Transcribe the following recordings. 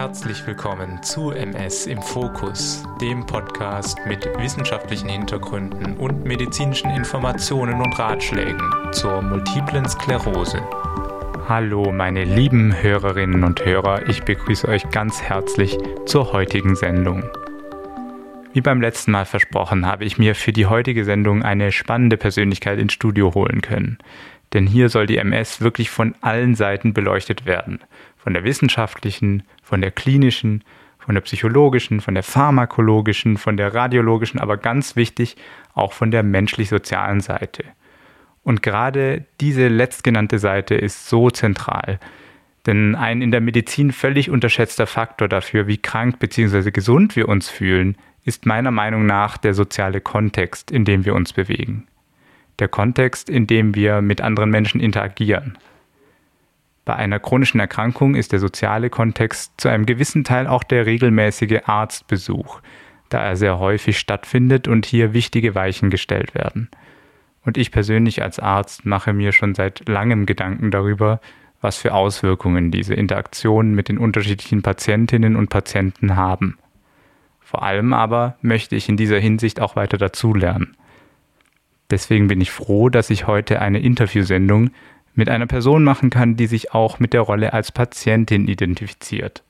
Herzlich willkommen zu MS im Fokus, dem Podcast mit wissenschaftlichen Hintergründen und medizinischen Informationen und Ratschlägen zur multiplen Sklerose. Hallo meine lieben Hörerinnen und Hörer, ich begrüße euch ganz herzlich zur heutigen Sendung. Wie beim letzten Mal versprochen, habe ich mir für die heutige Sendung eine spannende Persönlichkeit ins Studio holen können. Denn hier soll die MS wirklich von allen Seiten beleuchtet werden. Von der wissenschaftlichen, von der klinischen, von der psychologischen, von der pharmakologischen, von der radiologischen, aber ganz wichtig auch von der menschlich-sozialen Seite. Und gerade diese letztgenannte Seite ist so zentral. Denn ein in der Medizin völlig unterschätzter Faktor dafür, wie krank bzw. gesund wir uns fühlen, ist meiner Meinung nach der soziale Kontext, in dem wir uns bewegen der Kontext, in dem wir mit anderen Menschen interagieren. Bei einer chronischen Erkrankung ist der soziale Kontext zu einem gewissen Teil auch der regelmäßige Arztbesuch, da er sehr häufig stattfindet und hier wichtige Weichen gestellt werden. Und ich persönlich als Arzt mache mir schon seit langem Gedanken darüber, was für Auswirkungen diese Interaktionen mit den unterschiedlichen Patientinnen und Patienten haben. Vor allem aber möchte ich in dieser Hinsicht auch weiter dazulernen. Deswegen bin ich froh, dass ich heute eine Interviewsendung mit einer Person machen kann, die sich auch mit der Rolle als Patientin identifiziert.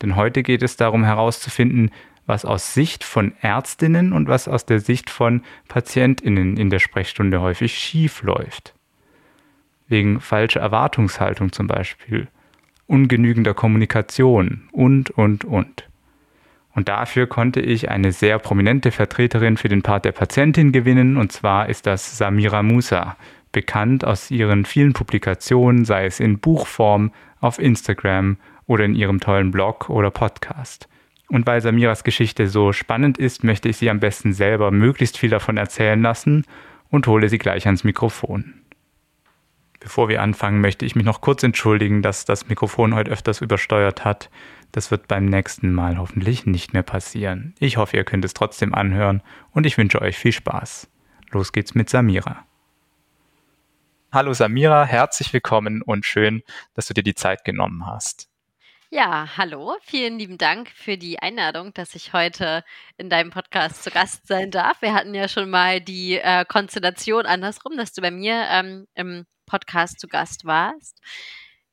Denn heute geht es darum herauszufinden, was aus Sicht von Ärztinnen und was aus der Sicht von Patientinnen in der Sprechstunde häufig schief läuft. Wegen falscher Erwartungshaltung zum Beispiel, ungenügender Kommunikation und, und, und. Und dafür konnte ich eine sehr prominente Vertreterin für den Part der Patientin gewinnen, und zwar ist das Samira Musa, bekannt aus ihren vielen Publikationen, sei es in Buchform, auf Instagram oder in ihrem tollen Blog oder Podcast. Und weil Samiras Geschichte so spannend ist, möchte ich sie am besten selber möglichst viel davon erzählen lassen und hole sie gleich ans Mikrofon. Bevor wir anfangen, möchte ich mich noch kurz entschuldigen, dass das Mikrofon heute öfters übersteuert hat. Das wird beim nächsten Mal hoffentlich nicht mehr passieren. Ich hoffe, ihr könnt es trotzdem anhören und ich wünsche euch viel Spaß. Los geht's mit Samira. Hallo Samira, herzlich willkommen und schön, dass du dir die Zeit genommen hast. Ja, hallo, vielen lieben Dank für die Einladung, dass ich heute in deinem Podcast zu Gast sein darf. Wir hatten ja schon mal die äh, Konstellation andersrum, dass du bei mir ähm, im Podcast zu Gast warst.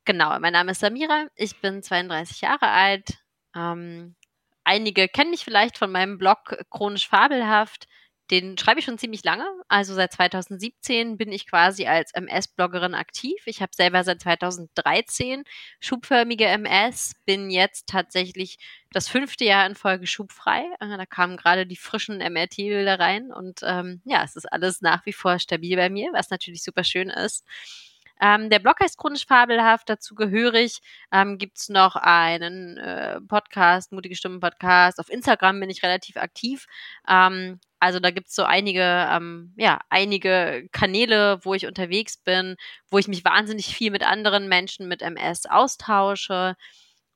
Genau, mein Name ist Samira, ich bin 32 Jahre alt. Ähm, einige kennen mich vielleicht von meinem Blog Chronisch Fabelhaft. Den schreibe ich schon ziemlich lange. Also seit 2017 bin ich quasi als MS-Bloggerin aktiv. Ich habe selber seit 2013 schubförmige MS, bin jetzt tatsächlich das fünfte Jahr in Folge schubfrei. Äh, da kamen gerade die frischen MRT-Bilder rein und ähm, ja, es ist alles nach wie vor stabil bei mir, was natürlich super schön ist. Ähm, der Blog heißt Chronisch Fabelhaft, dazu gehörig. Ähm, Gibt es noch einen äh, Podcast, Mutige Stimmen Podcast. Auf Instagram bin ich relativ aktiv. Ähm, also da gibt es so einige, ähm, ja, einige Kanäle, wo ich unterwegs bin, wo ich mich wahnsinnig viel mit anderen Menschen mit MS austausche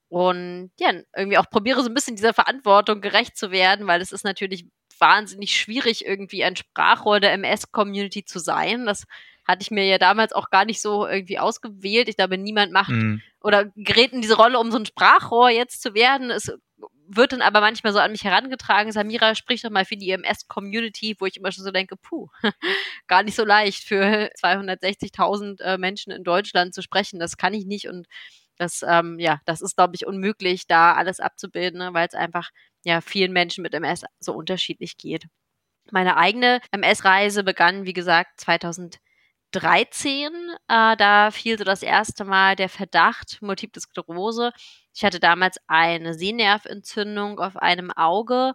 und ja, irgendwie auch probiere so ein bisschen dieser Verantwortung gerecht zu werden, weil es ist natürlich wahnsinnig schwierig, irgendwie ein Sprachrohr der MS-Community zu sein. Das hatte ich mir ja damals auch gar nicht so irgendwie ausgewählt. Ich glaube, niemand macht mhm. oder gerät in diese Rolle, um so ein Sprachrohr jetzt zu werden. Es wird dann aber manchmal so an mich herangetragen, Samira, sprich doch mal für die EMS-Community, wo ich immer schon so denke, puh, gar nicht so leicht für 260.000 äh, Menschen in Deutschland zu sprechen. Das kann ich nicht und das, ähm, ja, das ist, glaube ich, unmöglich, da alles abzubilden, ne, weil es einfach ja vielen Menschen mit MS so unterschiedlich geht. Meine eigene MS-Reise begann, wie gesagt, 2000 13, äh, da fiel so das erste Mal der Verdacht Multiple Sklerose. Ich hatte damals eine Sehnerventzündung auf einem Auge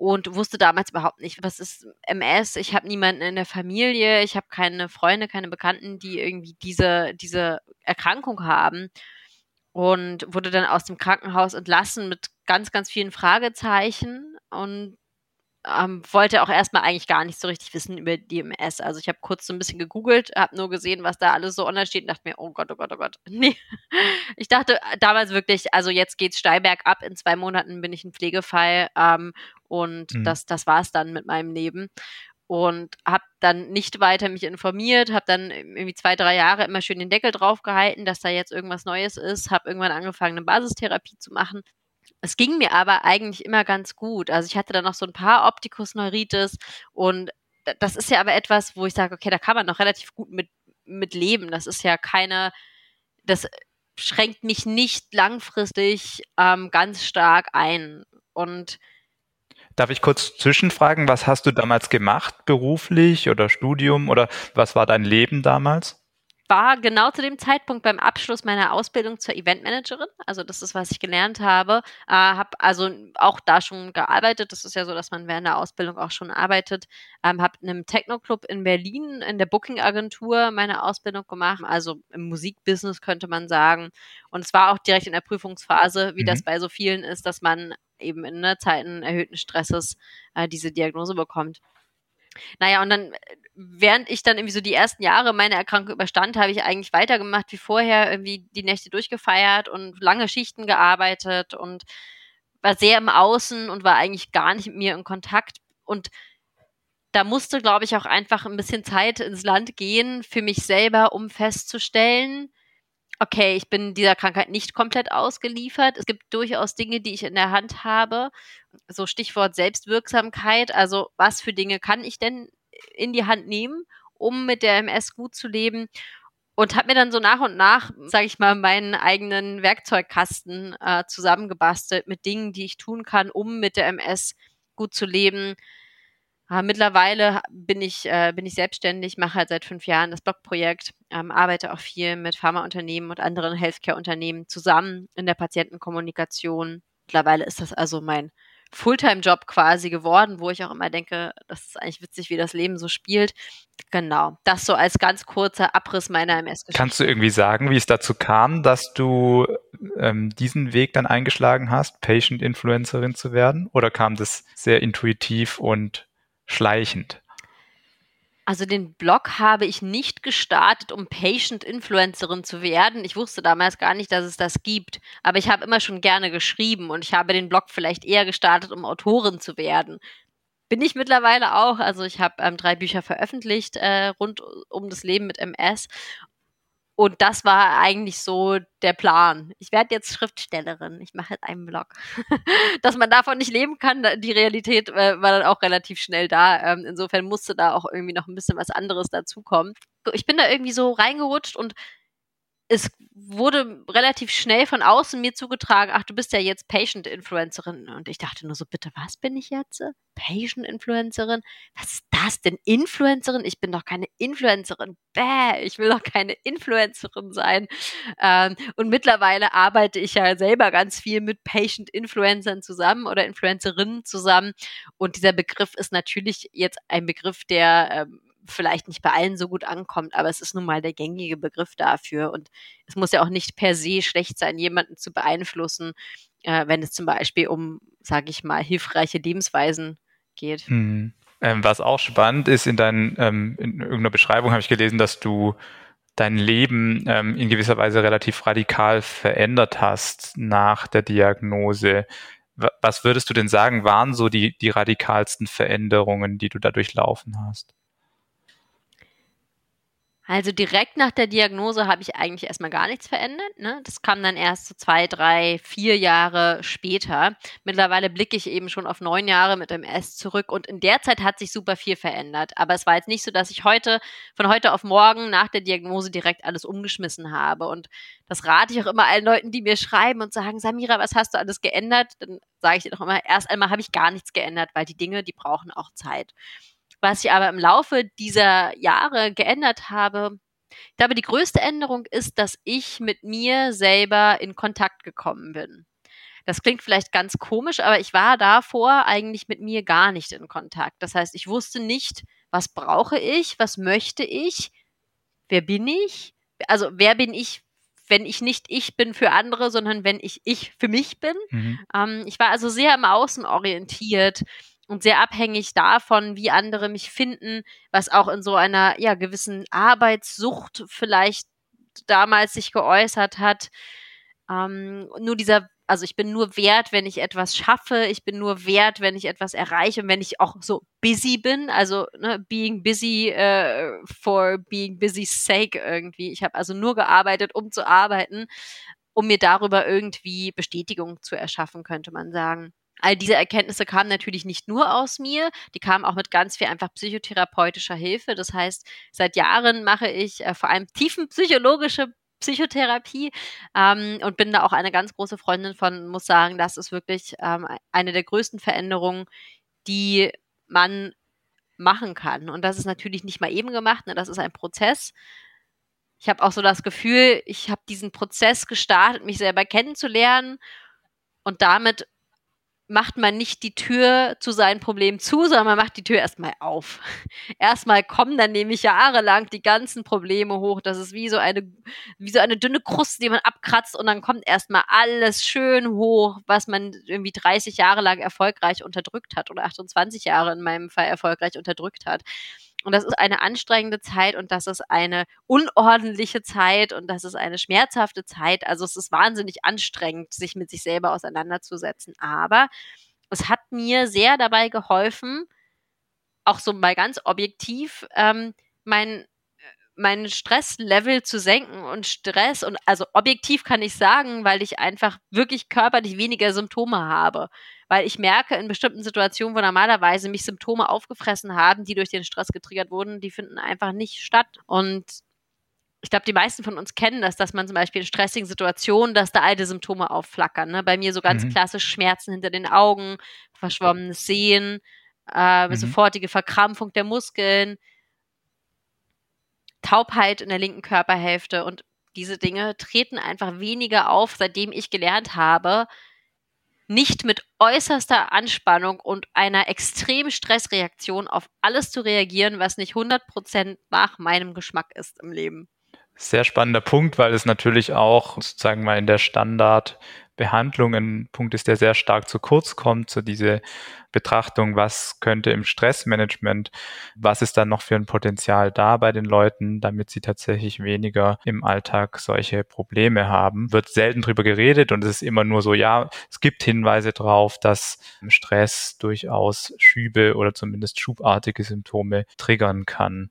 und wusste damals überhaupt nicht, was ist MS. Ich habe niemanden in der Familie, ich habe keine Freunde, keine Bekannten, die irgendwie diese, diese Erkrankung haben. Und wurde dann aus dem Krankenhaus entlassen mit ganz, ganz vielen Fragezeichen. Und ähm, wollte auch erstmal eigentlich gar nicht so richtig wissen über DMS. Also ich habe kurz so ein bisschen gegoogelt, habe nur gesehen, was da alles so online steht und dachte mir, oh Gott, oh Gott, oh Gott. Nee. Ich dachte äh, damals wirklich, also jetzt geht's steil bergab, in zwei Monaten bin ich ein Pflegefall ähm, und mhm. das, das war es dann mit meinem Leben. und habe dann nicht weiter mich informiert, habe dann irgendwie zwei, drei Jahre immer schön den Deckel drauf gehalten, dass da jetzt irgendwas Neues ist, habe irgendwann angefangen, eine Basistherapie zu machen. Es ging mir aber eigentlich immer ganz gut. Also ich hatte dann noch so ein paar Optikus Neuritis und das ist ja aber etwas, wo ich sage, okay, da kann man noch relativ gut mit, mit leben. Das ist ja keine, das schränkt mich nicht langfristig ähm, ganz stark ein. Und Darf ich kurz zwischenfragen, was hast du damals gemacht, beruflich oder Studium oder was war dein Leben damals? War genau zu dem Zeitpunkt beim Abschluss meiner Ausbildung zur Eventmanagerin. Also das ist, was ich gelernt habe. Äh, habe also auch da schon gearbeitet. Das ist ja so, dass man während der Ausbildung auch schon arbeitet. Ähm, habe in einem Techno-Club in Berlin in der Booking-Agentur meine Ausbildung gemacht. Also im Musikbusiness könnte man sagen. Und es war auch direkt in der Prüfungsphase, wie mhm. das bei so vielen ist, dass man eben in ne, Zeiten erhöhten Stresses äh, diese Diagnose bekommt. Naja, und dann, während ich dann irgendwie so die ersten Jahre meine Erkrankung überstand, habe ich eigentlich weitergemacht wie vorher, irgendwie die Nächte durchgefeiert und lange Schichten gearbeitet und war sehr im Außen und war eigentlich gar nicht mit mir in Kontakt. Und da musste, glaube ich, auch einfach ein bisschen Zeit ins Land gehen für mich selber, um festzustellen, okay, ich bin dieser Krankheit nicht komplett ausgeliefert. Es gibt durchaus Dinge, die ich in der Hand habe. So Stichwort Selbstwirksamkeit. Also was für Dinge kann ich denn in die Hand nehmen, um mit der MS gut zu leben? Und habe mir dann so nach und nach, sage ich mal, meinen eigenen Werkzeugkasten äh, zusammengebastelt mit Dingen, die ich tun kann, um mit der MS gut zu leben. Äh, mittlerweile bin ich, äh, bin ich selbstständig, mache halt seit fünf Jahren das Blogprojekt, ähm, arbeite auch viel mit Pharmaunternehmen und anderen Healthcare-Unternehmen zusammen in der Patientenkommunikation. Mittlerweile ist das also mein Fulltime-Job quasi geworden, wo ich auch immer denke, das ist eigentlich witzig, wie das Leben so spielt. Genau, das so als ganz kurzer Abriss meiner MS-Geschichte. Kannst du irgendwie sagen, wie es dazu kam, dass du ähm, diesen Weg dann eingeschlagen hast, Patient-Influencerin zu werden? Oder kam das sehr intuitiv und schleichend? Also den Blog habe ich nicht gestartet, um Patient-Influencerin zu werden. Ich wusste damals gar nicht, dass es das gibt. Aber ich habe immer schon gerne geschrieben und ich habe den Blog vielleicht eher gestartet, um Autorin zu werden. Bin ich mittlerweile auch. Also ich habe ähm, drei Bücher veröffentlicht äh, rund um das Leben mit MS und das war eigentlich so der Plan. Ich werde jetzt Schriftstellerin. Ich mache jetzt einen Blog. Dass man davon nicht leben kann, die Realität äh, war dann auch relativ schnell da. Ähm, insofern musste da auch irgendwie noch ein bisschen was anderes dazukommen. Ich bin da irgendwie so reingerutscht und es wurde relativ schnell von außen mir zugetragen, ach, du bist ja jetzt Patient-Influencerin. Und ich dachte nur so, bitte, was bin ich jetzt? Patient-Influencerin? Was ist das denn? Influencerin? Ich bin doch keine Influencerin. Bäh, ich will doch keine Influencerin sein. Ähm, und mittlerweile arbeite ich ja selber ganz viel mit Patient-Influencern zusammen oder Influencerinnen zusammen. Und dieser Begriff ist natürlich jetzt ein Begriff, der ähm, vielleicht nicht bei allen so gut ankommt, aber es ist nun mal der gängige Begriff dafür. Und es muss ja auch nicht per se schlecht sein, jemanden zu beeinflussen, äh, wenn es zum Beispiel um, sage ich mal, hilfreiche Lebensweisen geht. Hm. Ähm, was auch spannend ist, in, dein, ähm, in irgendeiner Beschreibung habe ich gelesen, dass du dein Leben ähm, in gewisser Weise relativ radikal verändert hast nach der Diagnose. Was würdest du denn sagen, waren so die, die radikalsten Veränderungen, die du da durchlaufen hast? Also direkt nach der Diagnose habe ich eigentlich erstmal gar nichts verändert. Ne? Das kam dann erst so zwei, drei, vier Jahre später. Mittlerweile blicke ich eben schon auf neun Jahre mit MS zurück und in der Zeit hat sich super viel verändert. Aber es war jetzt nicht so, dass ich heute, von heute auf morgen nach der Diagnose direkt alles umgeschmissen habe. Und das rate ich auch immer allen Leuten, die mir schreiben und sagen, Samira, was hast du alles geändert? Dann sage ich dir doch immer, erst einmal habe ich gar nichts geändert, weil die Dinge, die brauchen auch Zeit. Was ich aber im Laufe dieser Jahre geändert habe, ich glaube, die größte Änderung ist, dass ich mit mir selber in Kontakt gekommen bin. Das klingt vielleicht ganz komisch, aber ich war davor eigentlich mit mir gar nicht in Kontakt. Das heißt, ich wusste nicht, was brauche ich, was möchte ich, wer bin ich, also wer bin ich, wenn ich nicht ich bin für andere, sondern wenn ich ich für mich bin. Mhm. Ähm, ich war also sehr im Außen orientiert und sehr abhängig davon, wie andere mich finden, was auch in so einer ja gewissen Arbeitssucht vielleicht damals sich geäußert hat. Ähm, nur dieser also ich bin nur wert, wenn ich etwas schaffe, ich bin nur wert, wenn ich etwas erreiche und wenn ich auch so busy bin, also ne, being busy uh, for being busy sake irgendwie. Ich habe also nur gearbeitet, um zu arbeiten, um mir darüber irgendwie Bestätigung zu erschaffen, könnte man sagen. All diese Erkenntnisse kamen natürlich nicht nur aus mir, die kamen auch mit ganz viel einfach psychotherapeutischer Hilfe. Das heißt, seit Jahren mache ich äh, vor allem tiefenpsychologische Psychotherapie ähm, und bin da auch eine ganz große Freundin von, muss sagen, das ist wirklich ähm, eine der größten Veränderungen, die man machen kann. Und das ist natürlich nicht mal eben gemacht, ne? das ist ein Prozess. Ich habe auch so das Gefühl, ich habe diesen Prozess gestartet, mich selber kennenzulernen und damit macht man nicht die Tür zu seinen Problemen zu, sondern man macht die Tür erstmal auf. Erstmal kommen dann nämlich jahrelang die ganzen Probleme hoch. Das ist wie so eine, wie so eine dünne Kruste, die man abkratzt und dann kommt erstmal alles schön hoch, was man irgendwie 30 Jahre lang erfolgreich unterdrückt hat oder 28 Jahre in meinem Fall erfolgreich unterdrückt hat. Und das ist eine anstrengende Zeit und das ist eine unordentliche Zeit und das ist eine schmerzhafte Zeit. Also es ist wahnsinnig anstrengend, sich mit sich selber auseinanderzusetzen. Aber es hat mir sehr dabei geholfen, auch so mal ganz objektiv, ähm, mein mein Stresslevel zu senken und Stress und also objektiv kann ich sagen, weil ich einfach wirklich körperlich weniger Symptome habe. Weil ich merke in bestimmten Situationen, wo normalerweise mich Symptome aufgefressen haben, die durch den Stress getriggert wurden, die finden einfach nicht statt. Und ich glaube, die meisten von uns kennen das, dass man zum Beispiel in stressigen Situationen, dass da alte Symptome aufflackern. Ne? Bei mir so ganz mhm. klassisch Schmerzen hinter den Augen, verschwommenes Sehen, äh, mhm. sofortige Verkrampfung der Muskeln, Taubheit in der linken Körperhälfte und diese Dinge treten einfach weniger auf, seitdem ich gelernt habe, nicht mit äußerster Anspannung und einer extremen Stressreaktion auf alles zu reagieren, was nicht 100% nach meinem Geschmack ist im Leben. Sehr spannender Punkt, weil es natürlich auch sozusagen mal in der Standard Behandlung ein Punkt ist, der sehr stark zu kurz kommt, so diese Betrachtung, was könnte im Stressmanagement, was ist dann noch für ein Potenzial da bei den Leuten, damit sie tatsächlich weniger im Alltag solche Probleme haben. Wird selten drüber geredet und es ist immer nur so, ja, es gibt Hinweise darauf, dass Stress durchaus Schübe oder zumindest schubartige Symptome triggern kann.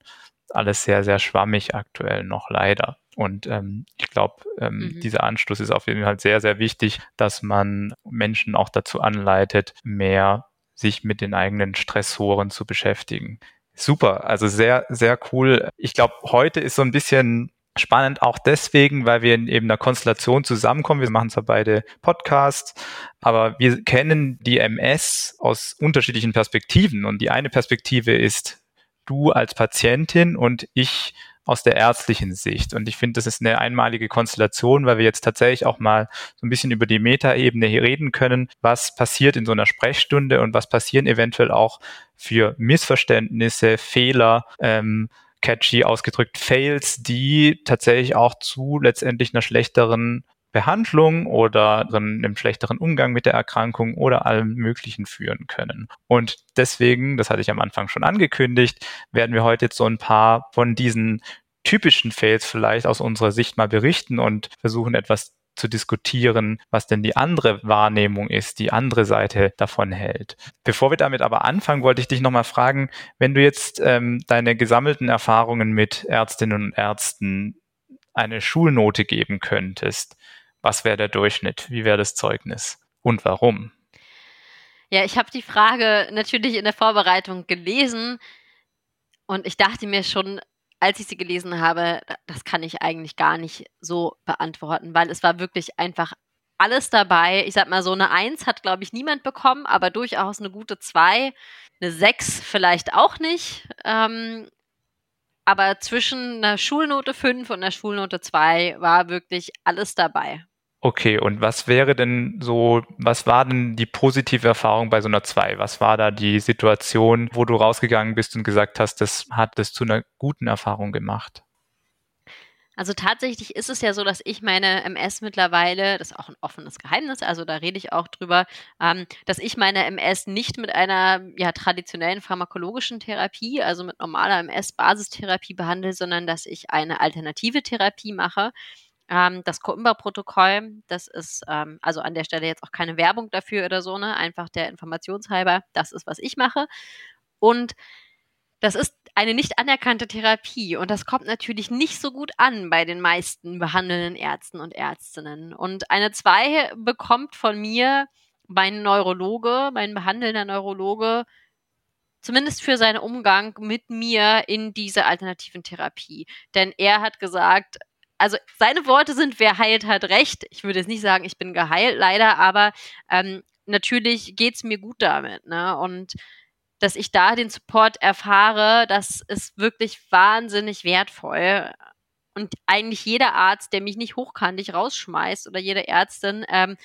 Alles sehr, sehr schwammig aktuell noch leider. Und ähm, ich glaube, ähm, mhm. dieser Anstoß ist auf jeden Fall sehr, sehr wichtig, dass man Menschen auch dazu anleitet, mehr sich mit den eigenen Stressoren zu beschäftigen. Super, also sehr, sehr cool. Ich glaube, heute ist so ein bisschen spannend auch deswegen, weil wir in eben einer Konstellation zusammenkommen. Wir machen zwar beide Podcasts, aber wir kennen die MS aus unterschiedlichen Perspektiven. Und die eine Perspektive ist du als Patientin und ich aus der ärztlichen Sicht. Und ich finde, das ist eine einmalige Konstellation, weil wir jetzt tatsächlich auch mal so ein bisschen über die Metaebene hier reden können, was passiert in so einer Sprechstunde und was passieren eventuell auch für Missverständnisse, Fehler, ähm, catchy ausgedrückt Fails, die tatsächlich auch zu letztendlich einer schlechteren Behandlung oder einem schlechteren Umgang mit der Erkrankung oder allem Möglichen führen können. Und deswegen, das hatte ich am Anfang schon angekündigt, werden wir heute jetzt so ein paar von diesen typischen Fails vielleicht aus unserer Sicht mal berichten und versuchen etwas zu diskutieren, was denn die andere Wahrnehmung ist, die andere Seite davon hält. Bevor wir damit aber anfangen, wollte ich dich nochmal fragen, wenn du jetzt ähm, deine gesammelten Erfahrungen mit Ärztinnen und Ärzten eine Schulnote geben könntest, was wäre der Durchschnitt? Wie wäre das Zeugnis? Und warum? Ja, ich habe die Frage natürlich in der Vorbereitung gelesen und ich dachte mir schon, als ich sie gelesen habe, das kann ich eigentlich gar nicht so beantworten, weil es war wirklich einfach alles dabei. Ich sag mal, so eine Eins hat, glaube ich, niemand bekommen, aber durchaus eine gute Zwei. Eine Sechs vielleicht auch nicht. Ähm, aber zwischen einer Schulnote 5 und einer Schulnote 2 war wirklich alles dabei. Okay, und was wäre denn so, was war denn die positive Erfahrung bei so einer 2? Was war da die Situation, wo du rausgegangen bist und gesagt hast, das hat das zu einer guten Erfahrung gemacht? Also tatsächlich ist es ja so, dass ich meine MS mittlerweile, das ist auch ein offenes Geheimnis, also da rede ich auch drüber, ähm, dass ich meine MS nicht mit einer ja, traditionellen pharmakologischen Therapie, also mit normaler MS-Basistherapie behandle, sondern dass ich eine alternative Therapie mache Ähm, das Coimbra-Protokoll, das ist ähm, also an der Stelle jetzt auch keine Werbung dafür oder so, ne? Einfach der Informationshalber, das ist, was ich mache. Und das ist eine nicht anerkannte Therapie und das kommt natürlich nicht so gut an bei den meisten behandelnden Ärzten und Ärztinnen. Und eine 2 bekommt von mir mein Neurologe, mein behandelnder Neurologe, zumindest für seinen Umgang mit mir in dieser alternativen Therapie. Denn er hat gesagt, also seine Worte sind, wer heilt, hat recht. Ich würde jetzt nicht sagen, ich bin geheilt, leider, aber ähm, natürlich geht's mir gut damit. Ne? Und dass ich da den Support erfahre, das ist wirklich wahnsinnig wertvoll. Und eigentlich jeder Arzt, der mich nicht hochkantig rausschmeißt oder jede Ärztin, ähm,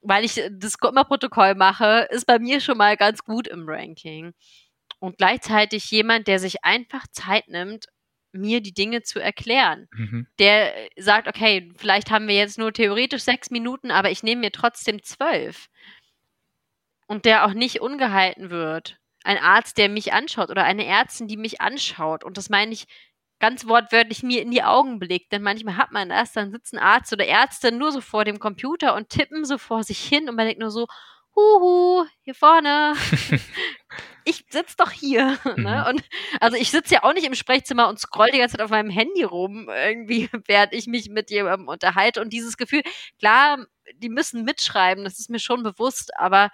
weil ich das Immer-Protokoll mache, ist bei mir schon mal ganz gut im Ranking. Und gleichzeitig jemand, der sich einfach Zeit nimmt, mir die Dinge zu erklären. Mhm. Der sagt, okay, vielleicht haben wir jetzt nur theoretisch sechs Minuten, aber ich nehme mir trotzdem zwölf. Und der auch nicht ungehalten wird ein Arzt, der mich anschaut oder eine Ärztin, die mich anschaut. Und das meine ich ganz wortwörtlich mir in die Augen blickt. Denn manchmal hat man das, dann sitzen Arzt oder Ärztin nur so vor dem Computer und tippen so vor sich hin und man denkt nur so, huhu, hier vorne. ich sitze doch hier. Ne? Mhm. Ne? Und also ich sitze ja auch nicht im Sprechzimmer und scroll die ganze Zeit auf meinem Handy rum, irgendwie, während ich mich mit jemandem unterhalte. Und dieses Gefühl, klar, die müssen mitschreiben, das ist mir schon bewusst, aber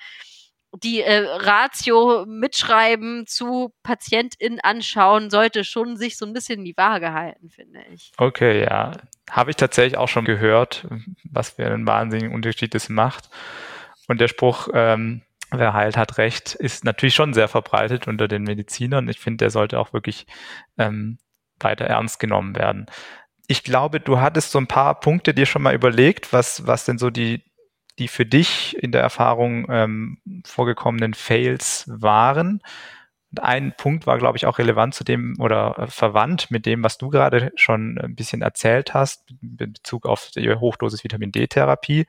die äh, Ratio mitschreiben zu PatientInnen anschauen, sollte schon sich so ein bisschen in die Waage halten, finde ich. Okay, ja. Habe ich tatsächlich auch schon gehört, was für einen wahnsinnigen Unterschied das macht. Und der Spruch, ähm, wer heilt, hat recht, ist natürlich schon sehr verbreitet unter den Medizinern. Ich finde, der sollte auch wirklich ähm, weiter ernst genommen werden. Ich glaube, du hattest so ein paar Punkte dir schon mal überlegt, was, was denn so die, die für dich in der Erfahrung ähm, vorgekommenen Fails waren. Und ein Punkt war, glaube ich, auch relevant zu dem oder äh, verwandt mit dem, was du gerade schon ein bisschen erzählt hast, in Bezug auf die Hochdosis Vitamin D-Therapie.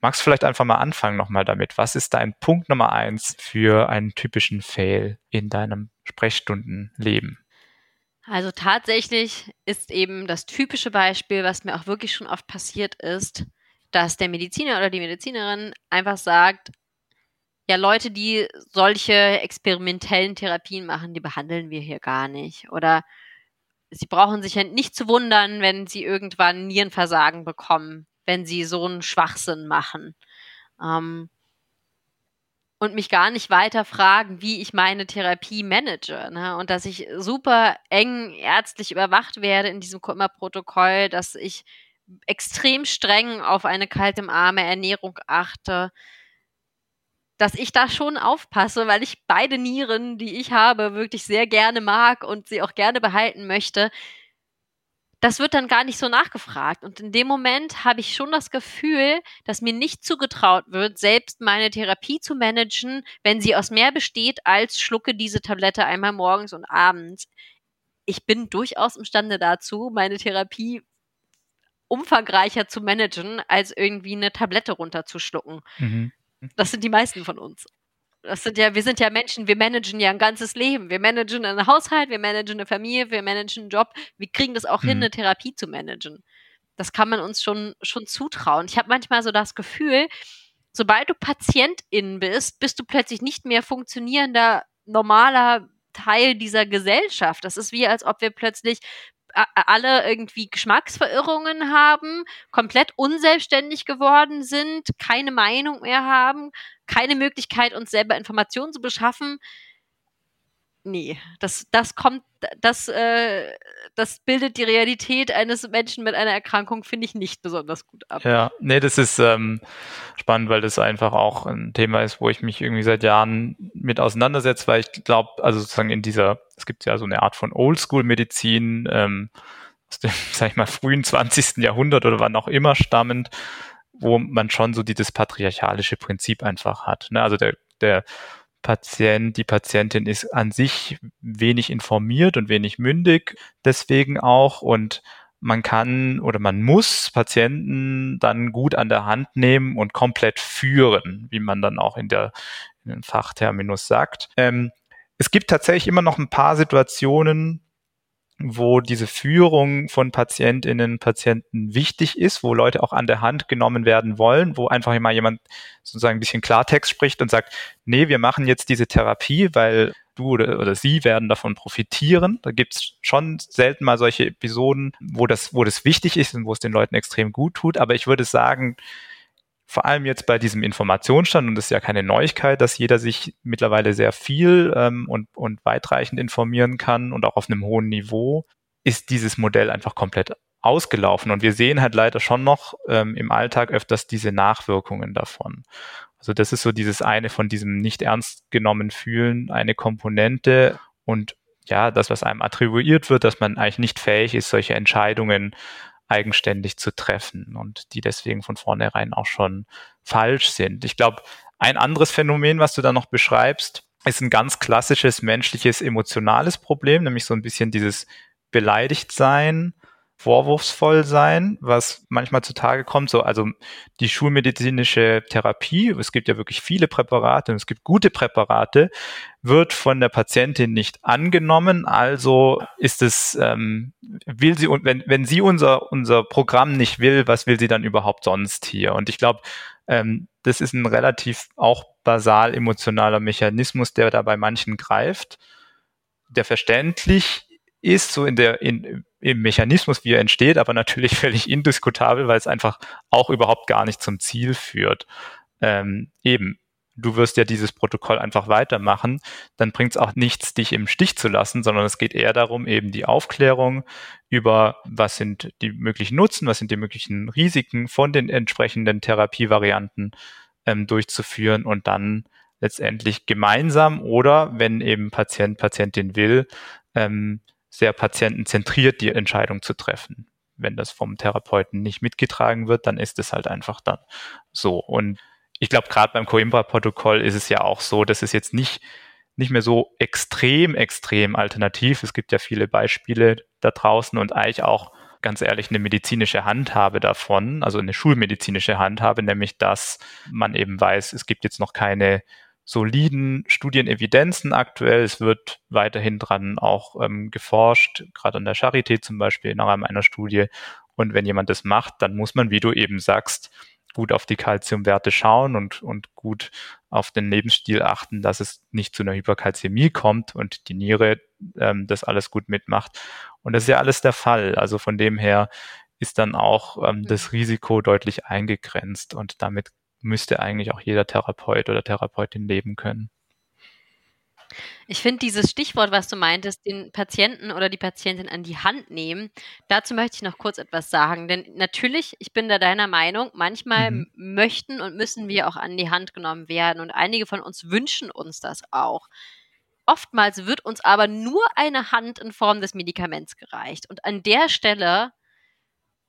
Magst du vielleicht einfach mal anfangen nochmal damit? Was ist dein Punkt Nummer eins für einen typischen Fail in deinem Sprechstundenleben? Also tatsächlich ist eben das typische Beispiel, was mir auch wirklich schon oft passiert ist, dass der Mediziner oder die Medizinerin einfach sagt, ja, Leute, die solche experimentellen Therapien machen, die behandeln wir hier gar nicht. Oder sie brauchen sich nicht zu wundern, wenn sie irgendwann Nierenversagen bekommen, wenn sie so einen Schwachsinn machen. Ähm, und mich gar nicht weiter fragen, wie ich meine Therapie manage. Ne? Und dass ich super eng ärztlich überwacht werde in diesem Kummerprotokoll, dass ich extrem streng auf eine kaltem-arme Ernährung achte, dass ich da schon aufpasse, weil ich beide Nieren, die ich habe, wirklich sehr gerne mag und sie auch gerne behalten möchte. Das wird dann gar nicht so nachgefragt. Und in dem Moment habe ich schon das Gefühl, dass mir nicht zugetraut wird, selbst meine Therapie zu managen, wenn sie aus mehr besteht als schlucke diese Tablette einmal morgens und abends. Ich bin durchaus imstande dazu, meine Therapie umfangreicher zu managen, als irgendwie eine Tablette runterzuschlucken. Mhm. Das sind die meisten von uns. Das sind ja, wir sind ja Menschen, wir managen ja ein ganzes Leben. Wir managen einen Haushalt, wir managen eine Familie, wir managen einen Job. Wir kriegen das auch mhm. hin, eine Therapie zu managen. Das kann man uns schon, schon zutrauen. Ich habe manchmal so das Gefühl, sobald du Patientin bist, bist du plötzlich nicht mehr funktionierender, normaler Teil dieser Gesellschaft. Das ist wie, als ob wir plötzlich alle irgendwie Geschmacksverirrungen haben, komplett unselbstständig geworden sind, keine Meinung mehr haben, keine Möglichkeit, uns selber Informationen zu beschaffen. Nee, das, das kommt, das, äh, das bildet die Realität eines Menschen mit einer Erkrankung, finde ich, nicht besonders gut ab. Ja, nee, das ist ähm, spannend, weil das einfach auch ein Thema ist, wo ich mich irgendwie seit Jahren mit auseinandersetze, weil ich glaube, also sozusagen in dieser, es gibt ja so eine Art von Oldschool-Medizin, ähm, aus dem, sag ich mal, frühen 20. Jahrhundert oder wann auch immer stammend, wo man schon so dieses patriarchalische Prinzip einfach hat. Ne? Also der, der Patient, die Patientin ist an sich wenig informiert und wenig mündig, deswegen auch und man kann oder man muss Patienten dann gut an der Hand nehmen und komplett führen, wie man dann auch in der in Fachterminus sagt. Ähm, es gibt tatsächlich immer noch ein paar Situationen, wo diese Führung von Patientinnen, Patienten wichtig ist, wo Leute auch an der Hand genommen werden wollen, wo einfach mal jemand sozusagen ein bisschen Klartext spricht und sagt, nee, wir machen jetzt diese Therapie, weil du oder, oder sie werden davon profitieren. Da gibt's schon selten mal solche Episoden, wo das, wo das wichtig ist und wo es den Leuten extrem gut tut. Aber ich würde sagen, vor allem jetzt bei diesem Informationsstand, und das ist ja keine Neuigkeit, dass jeder sich mittlerweile sehr viel ähm, und, und weitreichend informieren kann und auch auf einem hohen Niveau, ist dieses Modell einfach komplett ausgelaufen. Und wir sehen halt leider schon noch ähm, im Alltag öfters diese Nachwirkungen davon. Also das ist so dieses eine von diesem nicht ernst genommen fühlen, eine Komponente und ja, das, was einem attribuiert wird, dass man eigentlich nicht fähig ist, solche Entscheidungen eigenständig zu treffen und die deswegen von vornherein auch schon falsch sind. Ich glaube, ein anderes Phänomen, was du da noch beschreibst, ist ein ganz klassisches menschliches emotionales Problem, nämlich so ein bisschen dieses Beleidigtsein vorwurfsvoll sein, was manchmal zutage kommt. So, also die schulmedizinische Therapie, es gibt ja wirklich viele Präparate und es gibt gute Präparate, wird von der Patientin nicht angenommen. Also ist es, ähm, will sie, wenn, wenn sie unser, unser Programm nicht will, was will sie dann überhaupt sonst hier? Und ich glaube, ähm, das ist ein relativ auch basal emotionaler Mechanismus, der da bei manchen greift, der verständlich ist, so in der, in, im Mechanismus, wie er entsteht, aber natürlich völlig indiskutabel, weil es einfach auch überhaupt gar nicht zum Ziel führt. Ähm, eben, du wirst ja dieses Protokoll einfach weitermachen, dann bringt es auch nichts, dich im Stich zu lassen, sondern es geht eher darum, eben die Aufklärung über, was sind die möglichen Nutzen, was sind die möglichen Risiken von den entsprechenden Therapievarianten ähm, durchzuführen und dann letztendlich gemeinsam oder, wenn eben Patient, Patientin will, ähm, sehr patientenzentriert die Entscheidung zu treffen. Wenn das vom Therapeuten nicht mitgetragen wird, dann ist es halt einfach dann so. Und ich glaube, gerade beim Coimbra-Protokoll ist es ja auch so, dass es jetzt nicht, nicht mehr so extrem, extrem alternativ. Es gibt ja viele Beispiele da draußen und eigentlich auch ganz ehrlich eine medizinische Handhabe davon, also eine schulmedizinische Handhabe, nämlich dass man eben weiß, es gibt jetzt noch keine soliden Studienevidenzen aktuell. Es wird weiterhin dran auch ähm, geforscht, gerade an der Charité zum Beispiel nach einer Studie. Und wenn jemand das macht, dann muss man, wie du eben sagst, gut auf die Kalziumwerte schauen und, und gut auf den Lebensstil achten, dass es nicht zu einer Hyperkalzämie kommt und die Niere ähm, das alles gut mitmacht. Und das ist ja alles der Fall. Also von dem her ist dann auch ähm, das mhm. Risiko deutlich eingegrenzt und damit müsste eigentlich auch jeder Therapeut oder Therapeutin leben können. Ich finde dieses Stichwort, was du meintest, den Patienten oder die Patientin an die Hand nehmen, dazu möchte ich noch kurz etwas sagen. Denn natürlich, ich bin da deiner Meinung, manchmal mhm. möchten und müssen wir auch an die Hand genommen werden und einige von uns wünschen uns das auch. Oftmals wird uns aber nur eine Hand in Form des Medikaments gereicht. Und an der Stelle,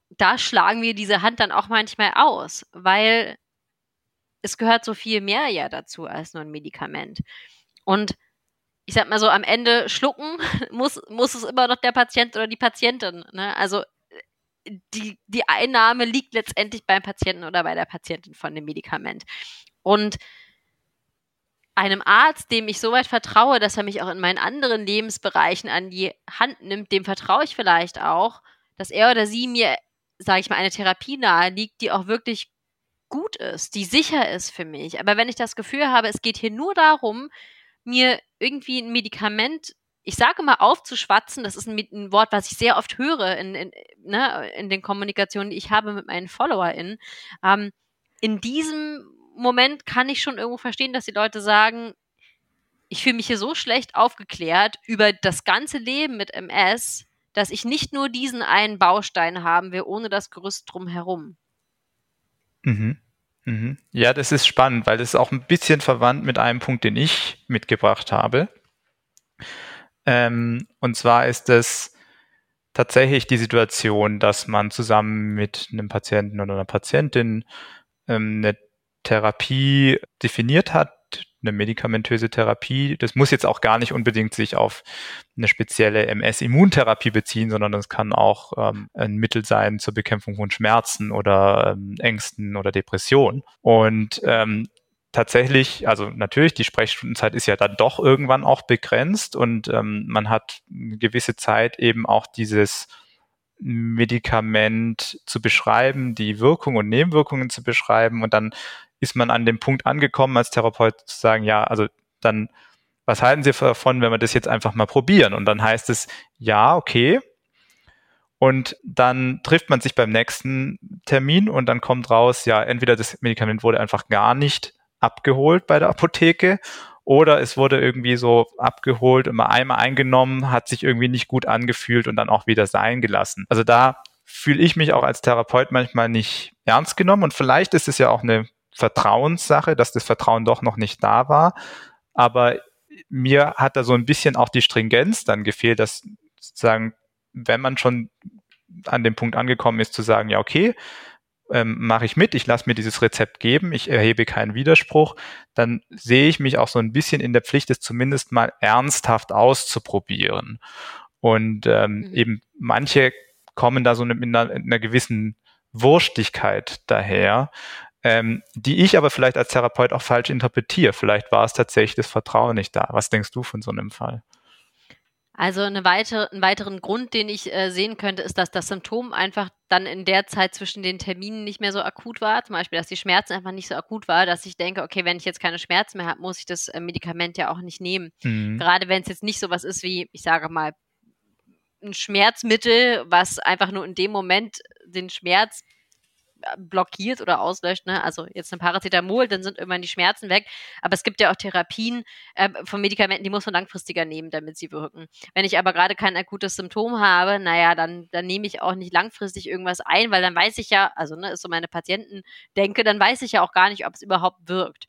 da schlagen wir diese Hand dann auch manchmal aus, weil es gehört so viel mehr ja dazu als nur ein Medikament. Und ich sag mal so, am Ende schlucken muss, muss es immer noch der Patient oder die Patientin. Ne? Also die, die Einnahme liegt letztendlich beim Patienten oder bei der Patientin von dem Medikament. Und einem Arzt, dem ich so weit vertraue, dass er mich auch in meinen anderen Lebensbereichen an die Hand nimmt, dem vertraue ich vielleicht auch, dass er oder sie mir, sage ich mal, eine Therapie nahe liegt, die auch wirklich gut ist, die sicher ist für mich. Aber wenn ich das Gefühl habe, es geht hier nur darum, mir irgendwie ein Medikament, ich sage mal aufzuschwatzen, das ist ein, ein Wort, was ich sehr oft höre in, in, ne, in den Kommunikationen, die ich habe mit meinen FollowerInnen. Ähm, in diesem Moment kann ich schon irgendwo verstehen, dass die Leute sagen, ich fühle mich hier so schlecht aufgeklärt über das ganze Leben mit MS, dass ich nicht nur diesen einen Baustein haben will, ohne das Gerüst drumherum. Mhm. Mhm. Ja, das ist spannend, weil das ist auch ein bisschen verwandt mit einem Punkt, den ich mitgebracht habe. Ähm, und zwar ist es tatsächlich die Situation, dass man zusammen mit einem Patienten oder einer Patientin ähm, eine Therapie definiert hat, eine medikamentöse Therapie. Das muss jetzt auch gar nicht unbedingt sich auf eine spezielle MS-Immuntherapie beziehen, sondern das kann auch ähm, ein Mittel sein zur Bekämpfung von Schmerzen oder ähm, Ängsten oder Depressionen. Und ähm, tatsächlich, also natürlich, die Sprechstundenzeit ist ja dann doch irgendwann auch begrenzt und ähm, man hat eine gewisse Zeit eben auch dieses Medikament zu beschreiben, die Wirkung und Nebenwirkungen zu beschreiben und dann ist man an dem Punkt angekommen, als Therapeut zu sagen, ja, also dann, was halten Sie davon, wenn wir das jetzt einfach mal probieren? Und dann heißt es, ja, okay. Und dann trifft man sich beim nächsten Termin und dann kommt raus, ja, entweder das Medikament wurde einfach gar nicht abgeholt bei der Apotheke oder es wurde irgendwie so abgeholt und mal einmal eingenommen, hat sich irgendwie nicht gut angefühlt und dann auch wieder sein gelassen. Also da fühle ich mich auch als Therapeut manchmal nicht ernst genommen und vielleicht ist es ja auch eine Vertrauenssache, dass das Vertrauen doch noch nicht da war. Aber mir hat da so ein bisschen auch die Stringenz dann gefehlt, dass sozusagen, wenn man schon an dem Punkt angekommen ist, zu sagen, ja, okay, ähm, mache ich mit, ich lasse mir dieses Rezept geben, ich erhebe keinen Widerspruch, dann sehe ich mich auch so ein bisschen in der Pflicht, es zumindest mal ernsthaft auszuprobieren. Und ähm, mhm. eben manche kommen da so mit einer, einer gewissen Wurstigkeit daher, ähm, die ich aber vielleicht als Therapeut auch falsch interpretiere. Vielleicht war es tatsächlich das Vertrauen nicht da. Was denkst du von so einem Fall? Also eine weitere, einen weiteren Grund, den ich äh, sehen könnte, ist, dass das Symptom einfach dann in der Zeit zwischen den Terminen nicht mehr so akut war. Zum Beispiel, dass die Schmerzen einfach nicht so akut war, dass ich denke, okay, wenn ich jetzt keine Schmerzen mehr habe, muss ich das äh, Medikament ja auch nicht nehmen. Mhm. Gerade wenn es jetzt nicht so was ist wie, ich sage mal, ein Schmerzmittel, was einfach nur in dem Moment den Schmerz blockiert oder auslöscht. Ne? Also jetzt ein Paracetamol, dann sind irgendwann die Schmerzen weg. Aber es gibt ja auch Therapien äh, von Medikamenten, die muss man langfristiger nehmen, damit sie wirken. Wenn ich aber gerade kein akutes Symptom habe, naja, dann, dann nehme ich auch nicht langfristig irgendwas ein, weil dann weiß ich ja, also ne, ist so meine Patienten denke, dann weiß ich ja auch gar nicht, ob es überhaupt wirkt.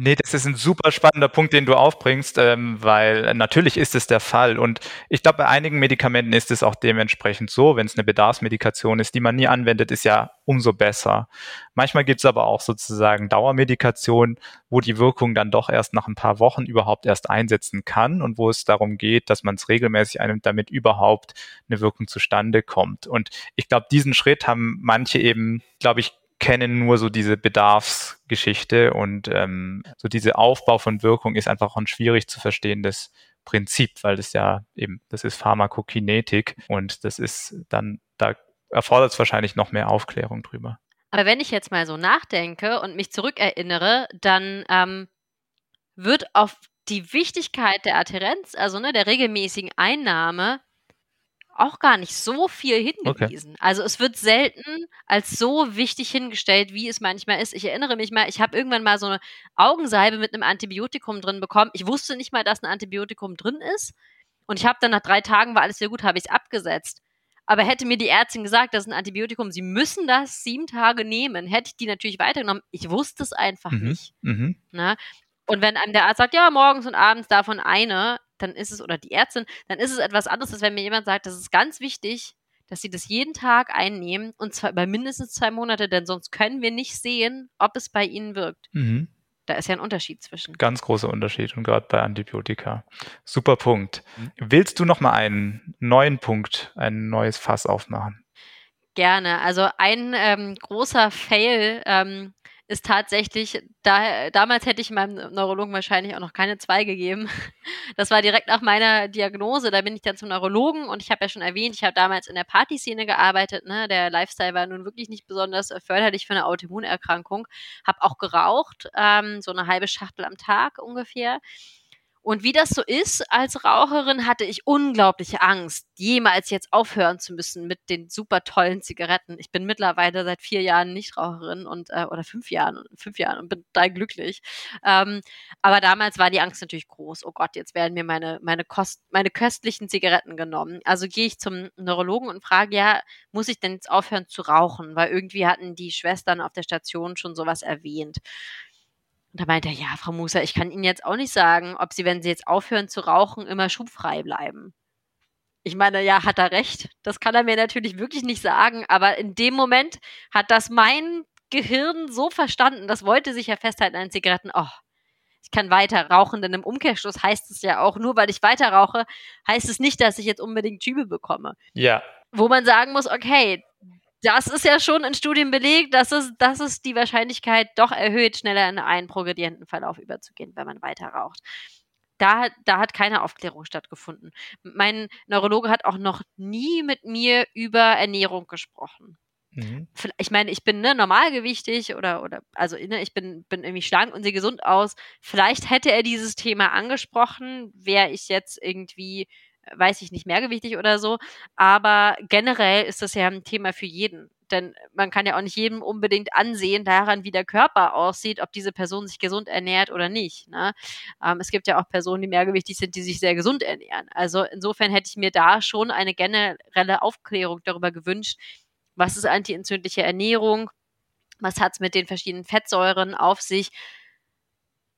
Nee, das ist ein super spannender Punkt, den du aufbringst, ähm, weil natürlich ist es der Fall. Und ich glaube, bei einigen Medikamenten ist es auch dementsprechend so, wenn es eine Bedarfsmedikation ist, die man nie anwendet, ist ja umso besser. Manchmal gibt es aber auch sozusagen Dauermedikationen, wo die Wirkung dann doch erst nach ein paar Wochen überhaupt erst einsetzen kann und wo es darum geht, dass man es regelmäßig einnimmt, damit überhaupt eine Wirkung zustande kommt. Und ich glaube, diesen Schritt haben manche eben, glaube ich, kennen nur so diese Bedarfsgeschichte und ähm, so diese Aufbau von Wirkung ist einfach ein schwierig zu verstehendes Prinzip, weil das ja eben, das ist Pharmakokinetik und das ist dann, da erfordert es wahrscheinlich noch mehr Aufklärung drüber. Aber wenn ich jetzt mal so nachdenke und mich zurückerinnere, dann ähm, wird auf die Wichtigkeit der Adherenz, also ne, der regelmäßigen Einnahme, auch gar nicht so viel hingewiesen. Okay. Also es wird selten als so wichtig hingestellt, wie es manchmal ist. Ich erinnere mich mal, ich habe irgendwann mal so eine Augensalbe mit einem Antibiotikum drin bekommen. Ich wusste nicht mal, dass ein Antibiotikum drin ist. Und ich habe dann nach drei Tagen, war alles sehr gut, habe ich es abgesetzt. Aber hätte mir die Ärztin gesagt, das ist ein Antibiotikum, sie müssen das sieben Tage nehmen, hätte ich die natürlich weitergenommen. Ich wusste es einfach mhm. nicht. Mhm. Na? Und wenn einem der Arzt sagt, ja, morgens und abends davon eine, dann ist es, oder die Ärztin, dann ist es etwas anderes, als wenn mir jemand sagt, das ist ganz wichtig, dass sie das jeden Tag einnehmen und zwar über mindestens zwei Monate, denn sonst können wir nicht sehen, ob es bei ihnen wirkt. Mhm. Da ist ja ein Unterschied zwischen. Ganz großer Unterschied und gerade bei Antibiotika. Super Punkt. Mhm. Willst du noch mal einen neuen Punkt, ein neues Fass aufmachen? Gerne. Also ein ähm, großer Fail ähm, ist tatsächlich, da, damals hätte ich meinem Neurologen wahrscheinlich auch noch keine zwei gegeben. Das war direkt nach meiner Diagnose. Da bin ich dann zum Neurologen und ich habe ja schon erwähnt, ich habe damals in der Partyszene gearbeitet. Ne? Der Lifestyle war nun wirklich nicht besonders förderlich für eine Autoimmunerkrankung. Habe auch geraucht, ähm, so eine halbe Schachtel am Tag ungefähr. Und wie das so ist als Raucherin, hatte ich unglaubliche Angst, jemals jetzt aufhören zu müssen mit den super tollen Zigaretten. Ich bin mittlerweile seit vier Jahren Nichtraucherin und äh, oder fünf Jahren, fünf Jahren und bin total glücklich. Ähm, aber damals war die Angst natürlich groß. Oh Gott, jetzt werden mir meine meine Kost, meine köstlichen Zigaretten genommen. Also gehe ich zum Neurologen und frage, ja, muss ich denn jetzt aufhören zu rauchen? Weil irgendwie hatten die Schwestern auf der Station schon sowas erwähnt. Und da meinte er, ja, Frau Musa, ich kann Ihnen jetzt auch nicht sagen, ob Sie, wenn Sie jetzt aufhören zu rauchen, immer schubfrei bleiben. Ich meine, ja, hat er recht. Das kann er mir natürlich wirklich nicht sagen, aber in dem Moment hat das mein Gehirn so verstanden, das wollte sich ja festhalten an Zigaretten. Oh, ich kann weiter rauchen, denn im Umkehrschluss heißt es ja auch, nur weil ich weiter rauche, heißt es nicht, dass ich jetzt unbedingt Schübe bekomme. Ja. Wo man sagen muss, okay, das ist ja schon in Studien belegt, dass es, dass es die Wahrscheinlichkeit doch erhöht, schneller in einen progredienten Verlauf überzugehen, wenn man weiter raucht. Da, da hat keine Aufklärung stattgefunden. Mein Neurologe hat auch noch nie mit mir über Ernährung gesprochen. Mhm. Ich meine, ich bin ne, normalgewichtig oder, oder also ne, ich bin, bin irgendwie schlank und sehe gesund aus. Vielleicht hätte er dieses Thema angesprochen, wäre ich jetzt irgendwie weiß ich nicht, mehrgewichtig oder so. Aber generell ist das ja ein Thema für jeden. Denn man kann ja auch nicht jedem unbedingt ansehen, daran, wie der Körper aussieht, ob diese Person sich gesund ernährt oder nicht. Ne? Ähm, es gibt ja auch Personen, die mehrgewichtig sind, die sich sehr gesund ernähren. Also insofern hätte ich mir da schon eine generelle Aufklärung darüber gewünscht, was ist antientzündliche Ernährung, was hat es mit den verschiedenen Fettsäuren auf sich,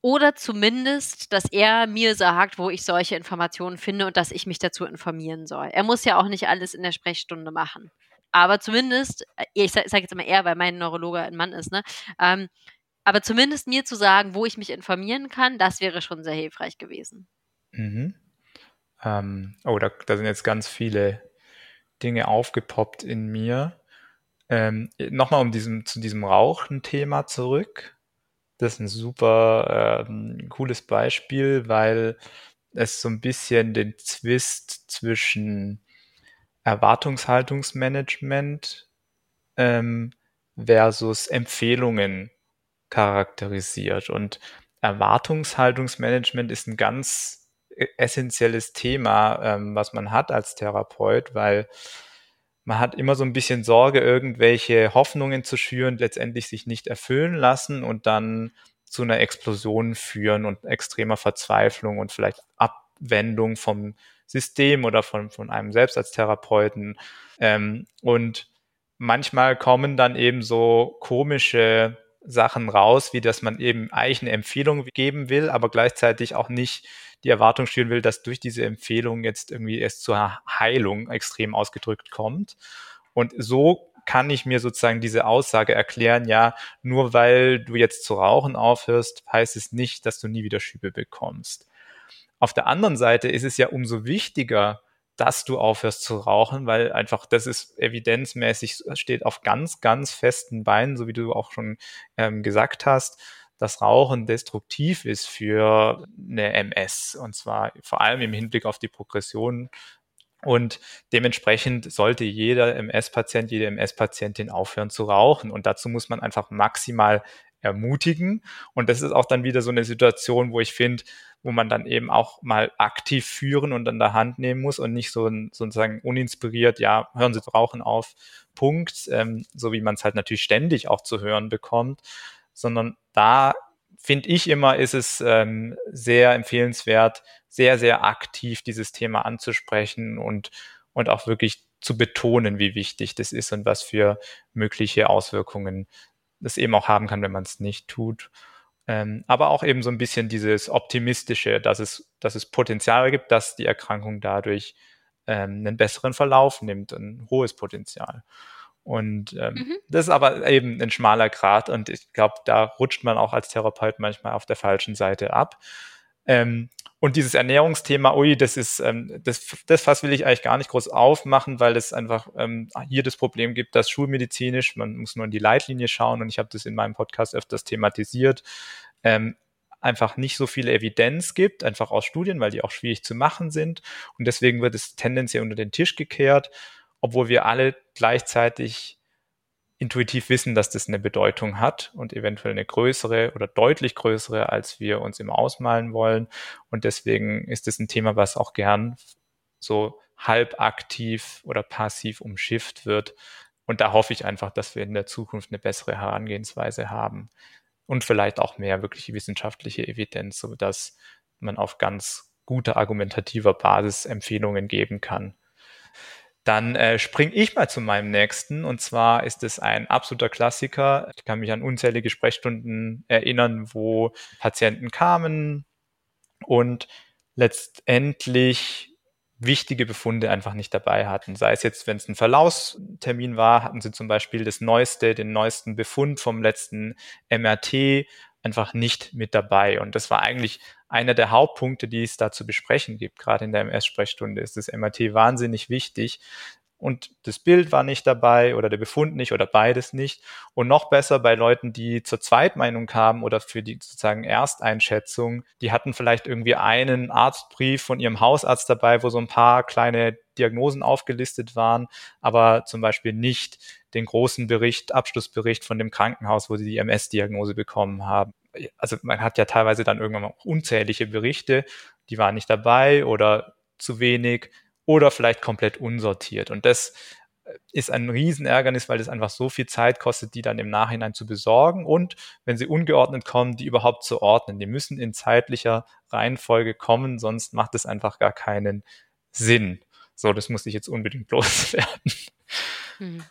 oder zumindest, dass er mir sagt, wo ich solche Informationen finde und dass ich mich dazu informieren soll. Er muss ja auch nicht alles in der Sprechstunde machen. Aber zumindest, äh, ich sage sag jetzt immer er, weil mein Neurologe ein Mann ist, ne? Ähm, aber zumindest mir zu sagen, wo ich mich informieren kann, das wäre schon sehr hilfreich gewesen. Mhm. Ähm, oh, da, da, sind jetzt ganz viele Dinge aufgepoppt in mir. Ähm, Nochmal um diesem, zu diesem Rauchen-Thema zurück. Das ist ein super ähm, cooles Beispiel, weil es so ein bisschen den Zwist zwischen Erwartungshaltungsmanagement ähm, versus Empfehlungen charakterisiert. Und Erwartungshaltungsmanagement ist ein ganz e-, essentielles Thema, ähm, was man hat als Therapeut, weil man hat immer so ein bisschen Sorge, irgendwelche Hoffnungen zu schüren, letztendlich sich nicht erfüllen lassen und dann zu einer Explosion führen und extremer Verzweiflung und vielleicht Abwendung vom System oder von, von einem selbst als Therapeuten. Ähm, und manchmal kommen dann eben so komische Sachen raus, wie dass man eben eigentlich eine Empfehlung geben will, aber gleichzeitig auch nicht die Erwartung stellen will, dass durch diese Empfehlung jetzt irgendwie erst zur Heilung extrem ausgedrückt kommt. Und so kann ich mir sozusagen diese Aussage erklären, ja, nur weil du jetzt zu rauchen aufhörst, heißt es nicht, dass du nie wieder Schübe bekommst. Auf der anderen Seite ist es ja umso wichtiger, dass du aufhörst zu rauchen, weil einfach das ist evidenzmäßig, steht auf ganz, ganz festen Beinen, so wie du auch schon ähm, gesagt hast dass Rauchen destruktiv ist für eine MS und zwar vor allem im Hinblick auf die Progression. Und dementsprechend sollte jeder MS-Patient, jede MS-Patientin aufhören zu rauchen. Und dazu muss man einfach maximal ermutigen. Und das ist auch dann wieder so eine Situation, wo ich finde, wo man dann eben auch mal aktiv führen und an der Hand nehmen muss und nicht so ein, sozusagen uninspiriert, ja, hören Sie rauchen auf, Punkt, ähm, so wie man es halt natürlich ständig auch zu hören bekommt, sondern da finde ich immer, ist es ähm, sehr empfehlenswert, sehr, sehr aktiv dieses Thema anzusprechen und, und auch wirklich zu betonen, wie wichtig das ist und was für mögliche Auswirkungen das eben auch haben kann, wenn man es nicht tut. Ähm, aber auch eben so ein bisschen dieses Optimistische, dass es, dass es Potenzial gibt, dass die Erkrankung dadurch ähm, einen besseren Verlauf nimmt, ein hohes Potenzial. Und ähm, mhm. das ist aber eben ein schmaler Grat und ich glaube, da rutscht man auch als Therapeut manchmal auf der falschen Seite ab. Ähm, und dieses Ernährungsthema, ui, das ist, ähm, das, das Fass will ich eigentlich gar nicht groß aufmachen, weil es einfach ähm, hier das Problem gibt, dass schulmedizinisch, man muss nur in die Leitlinie schauen und ich habe das in meinem Podcast öfters thematisiert, ähm, einfach nicht so viel Evidenz gibt, einfach aus Studien, weil die auch schwierig zu machen sind. Und deswegen wird es tendenziell unter den Tisch gekehrt obwohl wir alle gleichzeitig intuitiv wissen, dass das eine Bedeutung hat und eventuell eine größere oder deutlich größere, als wir uns immer ausmalen wollen. Und deswegen ist es ein Thema, was auch gern so halb aktiv oder passiv umschifft wird. Und da hoffe ich einfach, dass wir in der Zukunft eine bessere Herangehensweise haben und vielleicht auch mehr wirklich wissenschaftliche Evidenz, sodass man auf ganz guter argumentativer Basis Empfehlungen geben kann. Dann äh, springe ich mal zu meinem nächsten. Und zwar ist es ein absoluter Klassiker. Ich kann mich an unzählige Sprechstunden erinnern, wo Patienten kamen und letztendlich wichtige Befunde einfach nicht dabei hatten. Sei es jetzt, wenn es ein Verlaufstermin war, hatten sie zum Beispiel das neueste, den neuesten Befund vom letzten MRT einfach nicht mit dabei. Und das war eigentlich einer der Hauptpunkte, die es da zu besprechen gibt. Gerade in der MS-Sprechstunde ist das MRT wahnsinnig wichtig. und das Bild war nicht dabei oder der Befund nicht oder beides nicht. Und noch besser bei Leuten, die zur Zweitmeinung kamen oder für die sozusagen Ersteinschätzung, die hatten vielleicht irgendwie einen Arztbrief von ihrem Hausarzt dabei, wo so ein paar kleine Diagnosen aufgelistet waren, aber zum Beispiel nicht den großen Bericht, Abschlussbericht von dem Krankenhaus, wo sie die MS-Diagnose bekommen haben. Also man hat ja teilweise dann irgendwann mal unzählige Berichte, die waren nicht dabei oder zu wenig oder vielleicht komplett unsortiert. Und das äh, ist ein Riesenärgernis, weil das einfach so viel Zeit kostet, die dann im Nachhinein zu besorgen und wenn sie ungeordnet kommen, die überhaupt zu ordnen. Die müssen in zeitlicher Reihenfolge kommen, sonst macht es einfach gar keinen Sinn. So, das muss ich jetzt unbedingt loswerden. Hm.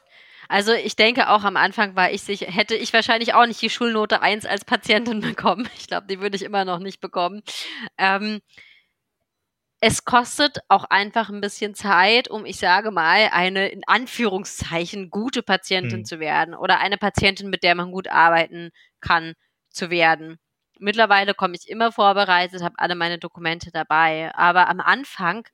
Also ich denke auch am Anfang war ich sicher, hätte ich wahrscheinlich auch nicht die Schulnote 1 als Patientin bekommen. Ich glaube, die würde ich immer noch nicht bekommen. Ähm, es kostet auch einfach ein bisschen Zeit, um, ich sage mal, eine in Anführungszeichen gute Patientin mhm. zu werden oder eine Patientin, mit der man gut arbeiten kann, zu werden. Mittlerweile komme ich immer vorbereitet, habe alle meine Dokumente dabei. Aber am Anfang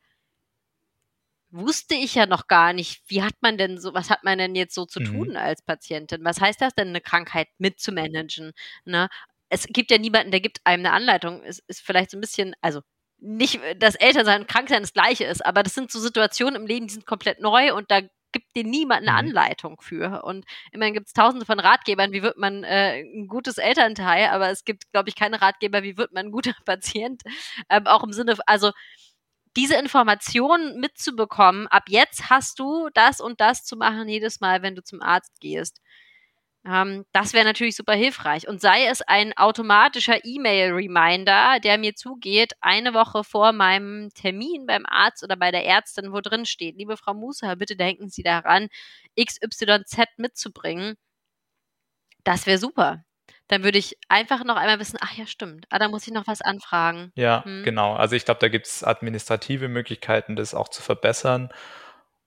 wusste ich ja noch gar nicht, wie hat man denn so, was hat man denn jetzt so zu mhm. tun als Patientin? Was heißt das denn, eine Krankheit mitzumanagen? Ne? Es gibt ja niemanden, der gibt einem eine Anleitung. Es ist vielleicht so ein bisschen, also nicht, dass Elternsein und Kranksein das gleiche ist, aber das sind so Situationen im Leben, die sind komplett neu und da gibt dir niemand eine mhm. Anleitung für. Und immerhin gibt es tausende von Ratgebern, wie wird man äh, ein gutes Elternteil, aber es gibt, glaube ich, keine Ratgeber, wie wird man ein guter Patient. Ähm, auch im Sinne, also diese Informationen mitzubekommen, ab jetzt hast du das und das zu machen jedes Mal, wenn du zum Arzt gehst. Ähm, das wäre natürlich super hilfreich. Und sei es ein automatischer E-Mail-Reminder, der mir zugeht, eine Woche vor meinem Termin beim Arzt oder bei der Ärztin, wo drin steht, liebe Frau Musa, bitte denken Sie daran, XYZ mitzubringen. Das wäre super. Dann würde ich einfach noch einmal wissen, ach ja, stimmt, ah, da muss ich noch was anfragen. Ja, hm. genau. Also ich glaube, da gibt es administrative Möglichkeiten, das auch zu verbessern.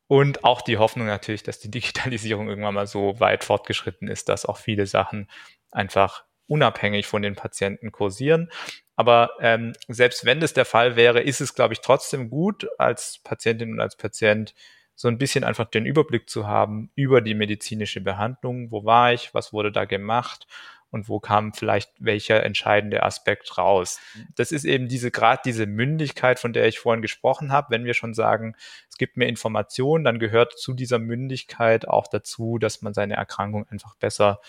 Und auch die Hoffnung natürlich, dass die Digitalisierung irgendwann mal so weit fortgeschritten ist, dass auch viele Sachen einfach unabhängig von den Patienten kursieren. Aber ähm, selbst wenn das der Fall wäre, ist es, glaube ich, trotzdem gut, als Patientin und als Patient so ein bisschen einfach den Überblick zu haben über die medizinische Behandlung. Wo war ich? Was wurde da gemacht? Und wo kam vielleicht welcher entscheidende Aspekt raus. Das ist eben diese gerade diese Mündigkeit, von der ich vorhin gesprochen habe. Wenn wir schon sagen, es gibt mehr Informationen, dann gehört zu dieser Mündigkeit auch dazu, dass man seine Erkrankung einfach besser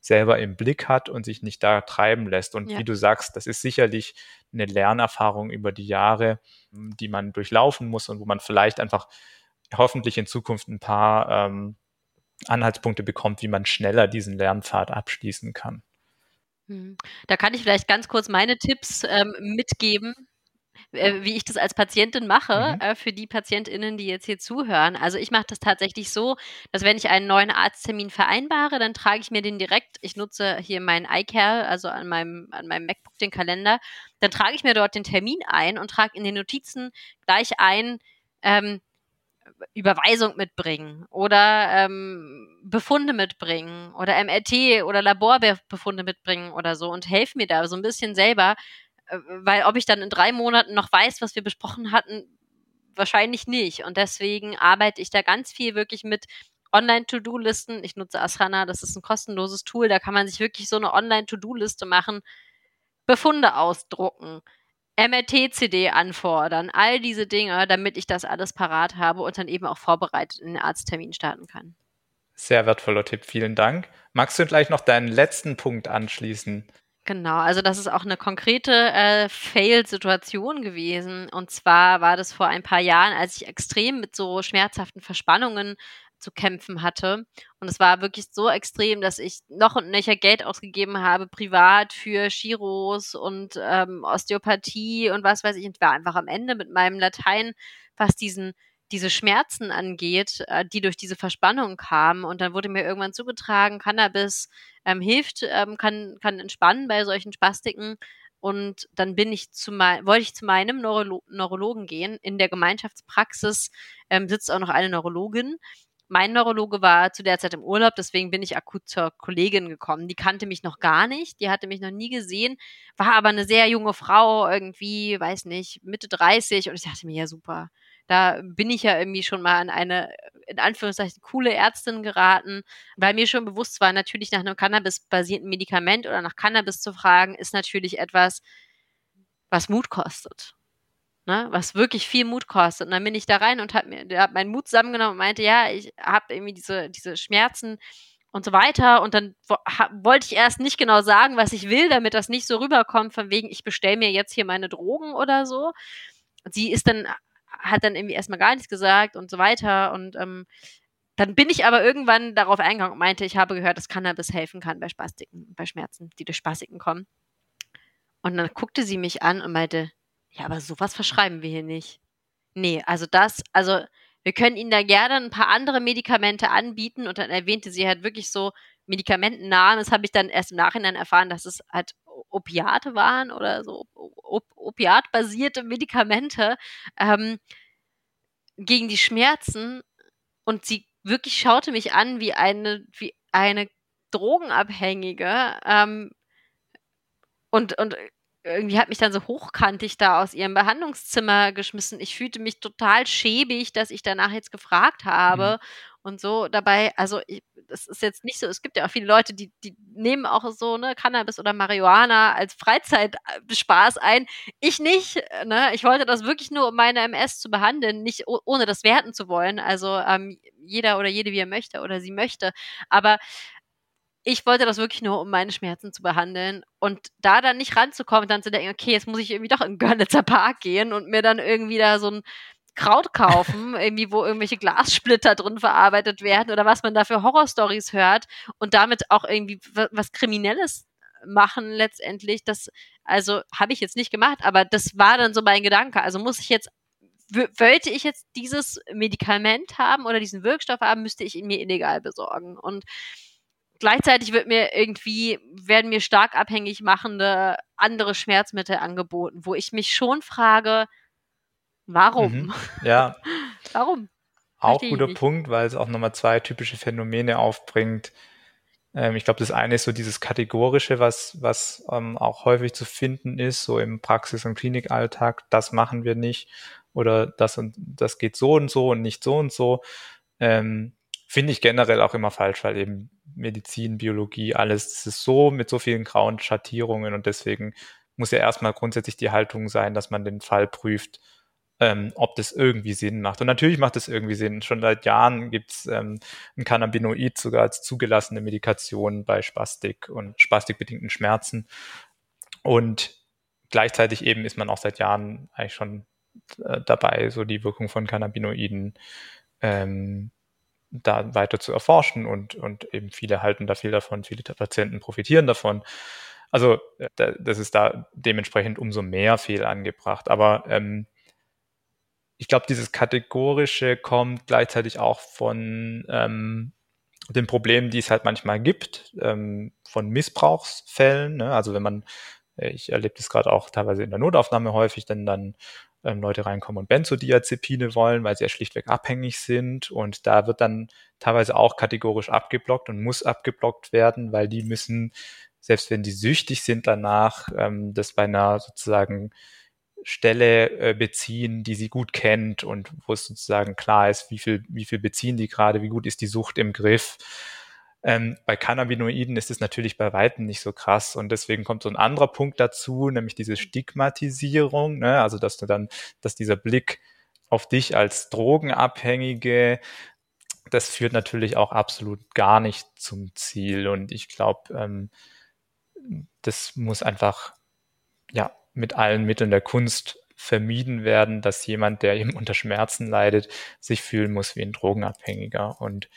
selber im Blick hat und sich nicht da treiben lässt. Und ja. wie du sagst, das ist sicherlich eine Lernerfahrung über die Jahre, die man durchlaufen muss und wo man vielleicht einfach hoffentlich in Zukunft ein paar ähm, Anhaltspunkte bekommt, wie man schneller diesen Lernpfad abschließen kann. Mhm. Da kann ich vielleicht ganz kurz meine Tipps ähm, mitgeben, äh, wie ich das als Patientin mache, mhm. äh, für die PatientInnen, die jetzt hier zuhören. Also ich mache das tatsächlich so, dass wenn ich einen neuen Arzttermin vereinbare, dann trage ich mir den direkt, ich nutze hier meinen iCare, also an meinem, an meinem MacBook den Kalender, dann trage ich mir dort den Termin ein und trage in den Notizen gleich ein, ähm, Überweisung mitbringen oder ähm, Befunde mitbringen oder MRT oder Laborbefunde mitbringen oder so und helfe mir da so ein bisschen selber, äh, weil ob ich dann in drei Monaten noch weiß, was wir besprochen hatten, wahrscheinlich nicht. Und deswegen arbeite ich da ganz viel wirklich mit Online-To-Do-Listen. Ich nutze Asana, das ist ein kostenloses Tool, da kann man sich wirklich so eine Online-To-Do-Liste machen, Befunde ausdrucken, MRT-CD anfordern, all diese Dinge, damit ich das alles parat habe und dann eben auch vorbereitet in den Arzttermin starten kann. Sehr wertvoller Tipp, vielen Dank. Magst du gleich noch deinen letzten Punkt anschließen? Genau, also das ist auch eine konkrete äh, Fail-Situation gewesen. Und zwar war das vor ein paar Jahren, als ich extrem mit so schmerzhaften Verspannungen zu kämpfen hatte. Und es war wirklich so extrem, dass ich noch und nöcher Geld ausgegeben habe, privat für Chiros und ähm, Osteopathie und was weiß ich. Und war einfach am Ende mit meinem Latein, was diesen diese Schmerzen angeht, äh, die durch diese Verspannung kamen. Und dann wurde mir irgendwann zugetragen, Cannabis ähm, hilft, ähm, kann, kann entspannen bei solchen Spastiken. Und dann bin ich zu mein, wollte ich zu meinem Neurolo Neurologen gehen. In der Gemeinschaftspraxis ähm, sitzt auch noch eine Neurologin. Mein Neurologe war zu der Zeit im Urlaub, deswegen bin ich akut zur Kollegin gekommen. Die kannte mich noch gar nicht, die hatte mich noch nie gesehen, war aber eine sehr junge Frau, irgendwie, weiß nicht, Mitte 30 und ich dachte mir, ja super, da bin ich ja irgendwie schon mal an eine in Anführungszeichen coole Ärztin geraten, weil mir schon bewusst war, natürlich nach einem Cannabis-basierten Medikament oder nach Cannabis zu fragen, ist natürlich etwas, was Mut kostet. Ne, was wirklich viel Mut kostet. Und dann bin ich da rein und habe hab meinen Mut zusammengenommen und meinte, ja, ich habe irgendwie diese, diese Schmerzen und so weiter. Und dann wollte ich erst nicht genau sagen, was ich will, damit das nicht so rüberkommt, von wegen, ich bestelle mir jetzt hier meine Drogen oder so. Sie ist dann hat dann irgendwie erstmal gar nichts gesagt und so weiter. Und ähm, dann bin ich aber irgendwann darauf eingegangen und meinte, ich habe gehört, dass Cannabis helfen kann bei Spastiken, bei Schmerzen, die durch Spastiken kommen. Und dann guckte sie mich an und meinte, ja, aber sowas verschreiben wir hier nicht. Nee, also das, also wir können Ihnen da gerne ein paar andere Medikamente anbieten und dann erwähnte sie halt wirklich so Medikamentennamen. Das habe ich dann erst im Nachhinein erfahren, dass es halt Opiate waren oder so op opiatbasierte Medikamente ähm, gegen die Schmerzen. Und sie wirklich schaute mich an wie eine, wie eine Drogenabhängige. Ähm, und, und irgendwie hat mich dann so hochkantig da aus ihrem Behandlungszimmer geschmissen. Ich fühlte mich total schäbig, dass ich danach jetzt gefragt habe. Mhm. Und so dabei, also ich, das ist jetzt nicht so, es gibt ja auch viele Leute, die, die nehmen auch so, ne, Cannabis oder Marihuana als Freizeitspaß ein. Ich nicht, ne? Ich wollte das wirklich nur, um meine MS zu behandeln, nicht ohne das werten zu wollen. Also ähm, jeder oder jede, wie er möchte oder sie möchte. Aber ich wollte das wirklich nur, um meine Schmerzen zu behandeln. Und da dann nicht ranzukommen, dann zu denken, okay, jetzt muss ich irgendwie doch in Görlitzer Park gehen und mir dann irgendwie da so ein Kraut kaufen, irgendwie, wo irgendwelche Glassplitter drin verarbeitet werden oder was man da für Horrorstories hört und damit auch irgendwie was Kriminelles machen letztendlich. Das, also habe ich jetzt nicht gemacht, aber das war dann so mein Gedanke. Also muss ich jetzt wollte ich jetzt dieses Medikament haben oder diesen Wirkstoff haben, müsste ich ihn mir illegal besorgen. Und gleichzeitig wird mir irgendwie, werden mir stark abhängig machende andere Schmerzmittel angeboten, wo ich mich schon frage, warum? Mhm. Ja. warum? Auch guter Punkt, weil es auch nochmal zwei typische Phänomene aufbringt. Ähm, ich glaube, das eine ist so dieses Kategorische, was, was ähm, auch häufig zu finden ist, so im Praxis- und Klinikalltag, das machen wir nicht oder das und das geht so und so und nicht so und so. Ähm, Finde ich generell auch immer falsch, weil eben Medizin, Biologie, alles, das ist so mit so vielen grauen Schattierungen und deswegen muss ja erstmal grundsätzlich die Haltung sein, dass man den Fall prüft, ähm, ob das irgendwie Sinn macht. Und natürlich macht es irgendwie Sinn. Schon seit Jahren gibt es ähm, ein Cannabinoid sogar als zugelassene Medikation bei Spastik und spastikbedingten Schmerzen. Und gleichzeitig eben ist man auch seit Jahren eigentlich schon äh, dabei, so die Wirkung von Cannabinoiden ähm, da weiter zu erforschen und, und eben viele halten da viel davon, viele Patienten profitieren davon. Also äh, das ist da dementsprechend umso mehr fehl angebracht. Aber ähm, ich glaube, dieses Kategorische kommt gleichzeitig auch von ähm, den Problemen, die es halt manchmal gibt, ähm, von Missbrauchsfällen. Ne? Also wenn man, äh, ich erlebe das gerade auch teilweise in der Notaufnahme häufig, denn dann ähm, Leute reinkommen und Benzodiazepine wollen, weil sie ja schlichtweg abhängig sind. Und da wird dann teilweise auch kategorisch abgeblockt und muss abgeblockt werden, weil die müssen, selbst wenn die süchtig sind danach, ähm, das bei einer sozusagen Stelle äh, beziehen, die sie gut kennt und wo es sozusagen klar ist, wie viel, wie viel beziehen die gerade, wie gut ist die Sucht im Griff. Ähm, bei Cannabinoiden ist es natürlich bei Weitem nicht so krass und deswegen kommt so ein anderer Punkt dazu, nämlich diese Stigmatisierung, ne? also dass du dann, dass dieser Blick auf dich als Drogenabhängige, das führt natürlich auch absolut gar nicht zum Ziel und ich glaube, ähm, das muss einfach ja mit allen Mitteln der Kunst vermieden werden, dass jemand, der eben unter Schmerzen leidet, sich fühlen muss wie ein Drogenabhängiger und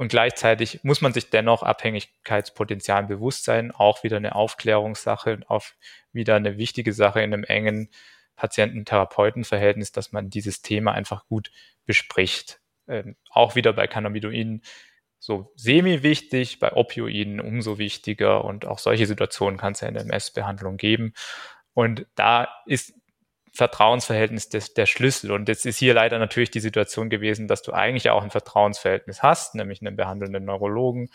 und gleichzeitig muss man sich dennoch Abhängigkeitspotenzialen bewusst sein, auch wieder eine Aufklärungssache auch wieder eine wichtige Sache in einem engen Patienten-Therapeuten-Verhältnis, dass man dieses Thema einfach gut bespricht. Ähm, auch wieder bei Cannabinoiden so semi-wichtig, bei Opioiden umso wichtiger und auch solche Situationen kann es ja in der MS-Behandlung geben. Und da ist Vertrauensverhältnis des, der Schlüssel. Und jetzt ist hier leider natürlich die Situation gewesen, dass du eigentlich auch ein Vertrauensverhältnis hast, nämlich einen behandelnden Neurologen,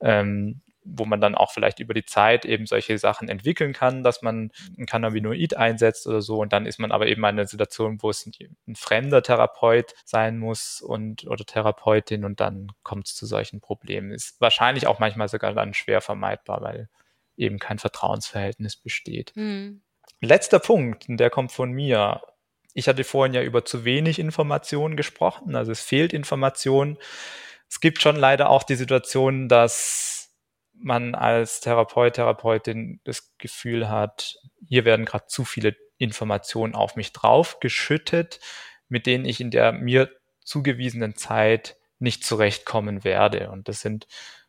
ähm, wo man dann auch vielleicht über die Zeit eben solche Sachen entwickeln kann, dass man ein Cannabinoid einsetzt oder so. Und dann ist man aber eben in einer Situation, wo es ein fremder Therapeut sein muss und oder Therapeutin und dann kommt es zu solchen Problemen. Ist wahrscheinlich auch manchmal sogar dann schwer vermeidbar, weil eben kein Vertrauensverhältnis besteht. Mhm. Letzter Punkt, der kommt von mir. Ich hatte vorhin ja über zu wenig Informationen gesprochen, also es fehlt Information. Es gibt schon leider auch die Situation, dass man als Therapeut, Therapeutin das Gefühl hat, hier werden gerade zu viele Informationen auf mich drauf geschüttet, mit denen ich in der mir zugewiesenen Zeit nicht zurechtkommen werde. Und das sind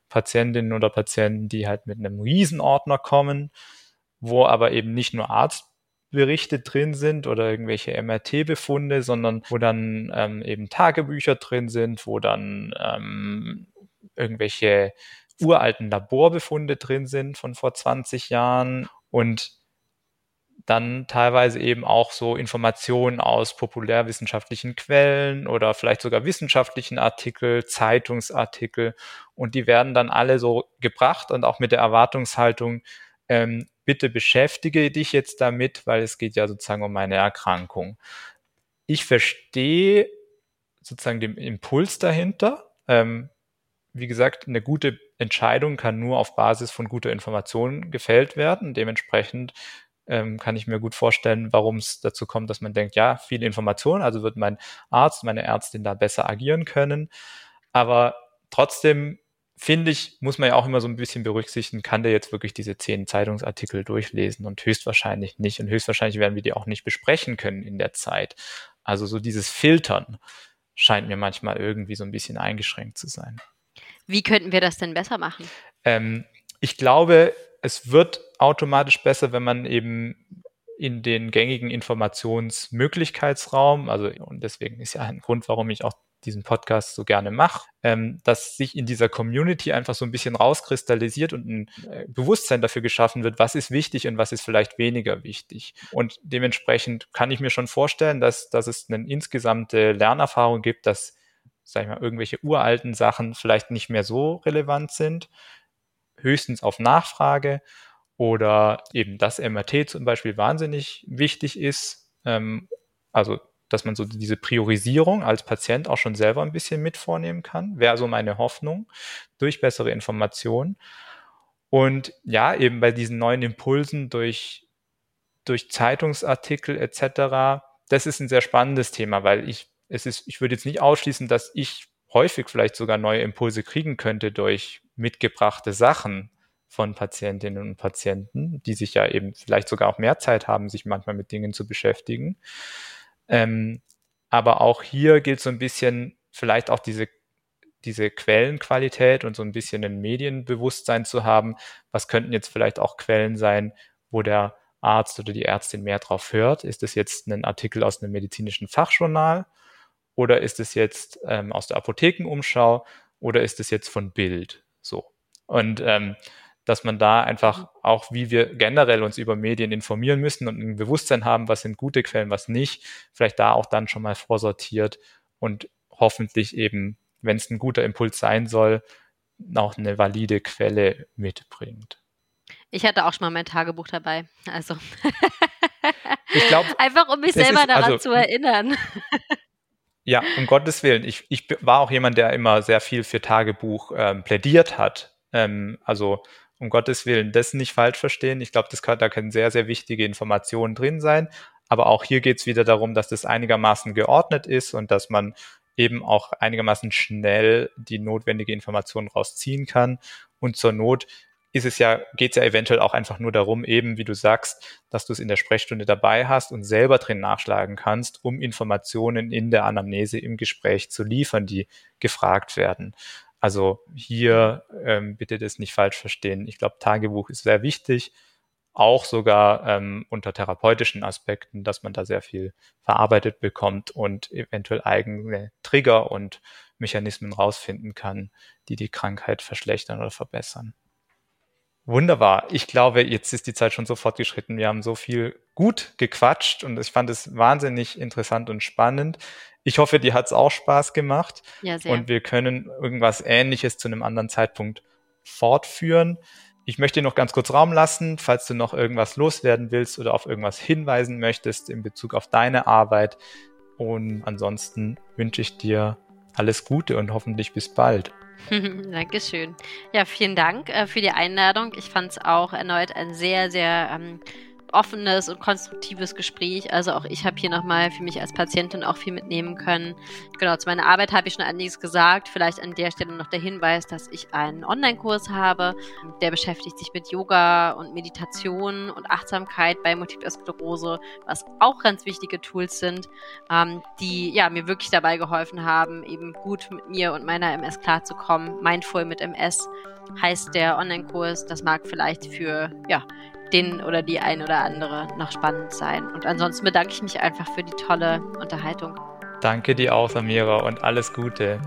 Patientinnen oder Patienten, die halt mit einem Riesenordner kommen, wo aber eben nicht nur Arztberichte drin sind oder irgendwelche MRT-Befunde, sondern wo dann ähm, eben Tagebücher drin sind, wo dann ähm, irgendwelche uralten Laborbefunde drin sind von vor 20 Jahren und dann teilweise eben auch so Informationen aus populärwissenschaftlichen Quellen oder vielleicht sogar wissenschaftlichen Artikel, Zeitungsartikel und die werden dann alle so gebracht und auch mit der Erwartungshaltung, ähm, bitte beschäftige dich jetzt damit, weil es geht ja sozusagen um eine Erkrankung. Ich verstehe sozusagen den Impuls dahinter. Ähm, wie gesagt, eine gute Entscheidung kann nur auf Basis von guter Information gefällt werden. Dementsprechend ähm, kann ich mir gut vorstellen, warum es dazu kommt, dass man denkt, ja, viele Informationen, also wird mein Arzt, meine Ärztin da besser agieren können. Aber trotzdem finde ich, muss man ja auch immer so ein bisschen berücksichtigen, kann der jetzt wirklich diese zehn Zeitungsartikel durchlesen und höchstwahrscheinlich nicht. Und höchstwahrscheinlich werden wir die auch nicht besprechen können in der Zeit. Also so dieses Filtern scheint mir manchmal irgendwie so ein bisschen eingeschränkt zu sein. Wie könnten wir das denn besser machen? Ähm, ich glaube, es wird automatisch besser, wenn man eben in den gängigen Informationsmöglichkeitsraum, also und deswegen ist ja ein Grund, warum ich auch diesen Podcast so gerne mache, ähm, dass sich in dieser Community einfach so ein bisschen rauskristallisiert und ein äh, Bewusstsein dafür geschaffen wird, was ist wichtig und was ist vielleicht weniger wichtig. Und dementsprechend kann ich mir schon vorstellen, dass, dass es eine insgesamte Lernerfahrung gibt, dass, sag ich mal, irgendwelche uralten Sachen vielleicht nicht mehr so relevant sind, höchstens auf Nachfrage oder eben das MRT zum Beispiel wahnsinnig wichtig ist. Ähm, also dass man so diese Priorisierung als Patient auch schon selber ein bisschen mit vornehmen kann, wäre so meine Hoffnung, durch bessere Informationen. Und ja, eben bei diesen neuen Impulsen durch, durch Zeitungsartikel etc., das ist ein sehr spannendes Thema, weil ich, es ist, ich würde jetzt nicht ausschließen, dass ich häufig vielleicht sogar neue Impulse kriegen könnte durch mitgebrachte Sachen von Patientinnen und Patienten, die sich ja eben vielleicht sogar auch mehr Zeit haben, sich manchmal mit Dingen zu beschäftigen. Ähm, aber auch hier gilt so ein bisschen vielleicht auch diese, diese Quellenqualität und so ein bisschen ein Medienbewusstsein zu haben. Was könnten jetzt vielleicht auch Quellen sein, wo der Arzt oder die Ärztin mehr drauf hört? Ist es jetzt ein Artikel aus einem medizinischen Fachjournal oder ist es jetzt ähm, aus der Apothekenumschau oder ist es jetzt von Bild? So. Und ähm, dass man da einfach mhm. auch, wie wir generell uns über Medien informieren müssen und ein Bewusstsein haben, was sind gute Quellen, was nicht, vielleicht da auch dann schon mal vorsortiert und hoffentlich eben, wenn es ein guter Impuls sein soll, auch eine valide Quelle mitbringt. Ich hatte auch schon mal mein Tagebuch dabei. Also ich glaube, einfach um mich selber ist, daran also, zu erinnern. Ja, um Gottes Willen. Ich, ich war auch jemand, der immer sehr viel für Tagebuch ähm, plädiert hat. Ähm, also um Gottes Willen, das nicht falsch verstehen. Ich glaube, da können sehr, sehr wichtige Informationen drin sein. Aber auch hier geht es wieder darum, dass das einigermaßen geordnet ist und dass man eben auch einigermaßen schnell die notwendige Information rausziehen kann. Und zur Not ist es ja, geht es ja eventuell auch einfach nur darum, eben wie du sagst, dass du es in der Sprechstunde dabei hast und selber drin nachschlagen kannst, um Informationen in der Anamnese im Gespräch zu liefern, die gefragt werden. Also hier ähm, bitte das nicht falsch verstehen. Ich glaube, Tagebuch ist sehr wichtig, auch sogar ähm, unter therapeutischen Aspekten, dass man da sehr viel verarbeitet bekommt und eventuell eigene Trigger und Mechanismen rausfinden kann, die die Krankheit verschlechtern oder verbessern. Wunderbar. Ich glaube, jetzt ist die Zeit schon so fortgeschritten. Wir haben so viel gut gequatscht und ich fand es wahnsinnig interessant und spannend. Ich hoffe, dir hat es auch Spaß gemacht. Ja, sehr. Und wir können irgendwas Ähnliches zu einem anderen Zeitpunkt fortführen. Ich möchte dir noch ganz kurz Raum lassen, falls du noch irgendwas loswerden willst oder auf irgendwas hinweisen möchtest in Bezug auf deine Arbeit. Und ansonsten wünsche ich dir alles Gute und hoffentlich bis bald. Dankeschön. Ja, vielen Dank äh, für die Einladung. Ich fand es auch erneut ein sehr, sehr ähm, offenes und konstruktives Gespräch. Also auch ich habe hier nochmal für mich als Patientin auch viel mitnehmen können. Genau, zu meiner Arbeit habe ich schon einiges gesagt. Vielleicht an der Stelle noch der Hinweis, dass ich einen Online-Kurs habe, der beschäftigt sich mit Yoga und Meditation und Achtsamkeit bei Multiple Sklerose, was auch ganz wichtige Tools sind, ähm, die ja mir wirklich dabei geholfen haben, eben gut mit mir und meiner MS klarzukommen. Mindful mit MS heißt der Online-Kurs. Das mag vielleicht für ja, den oder die ein oder andere noch spannend sein. Und ansonsten bedanke ich mich einfach für die tolle Unterhaltung. Danke dir auch, Samira, und alles Gute.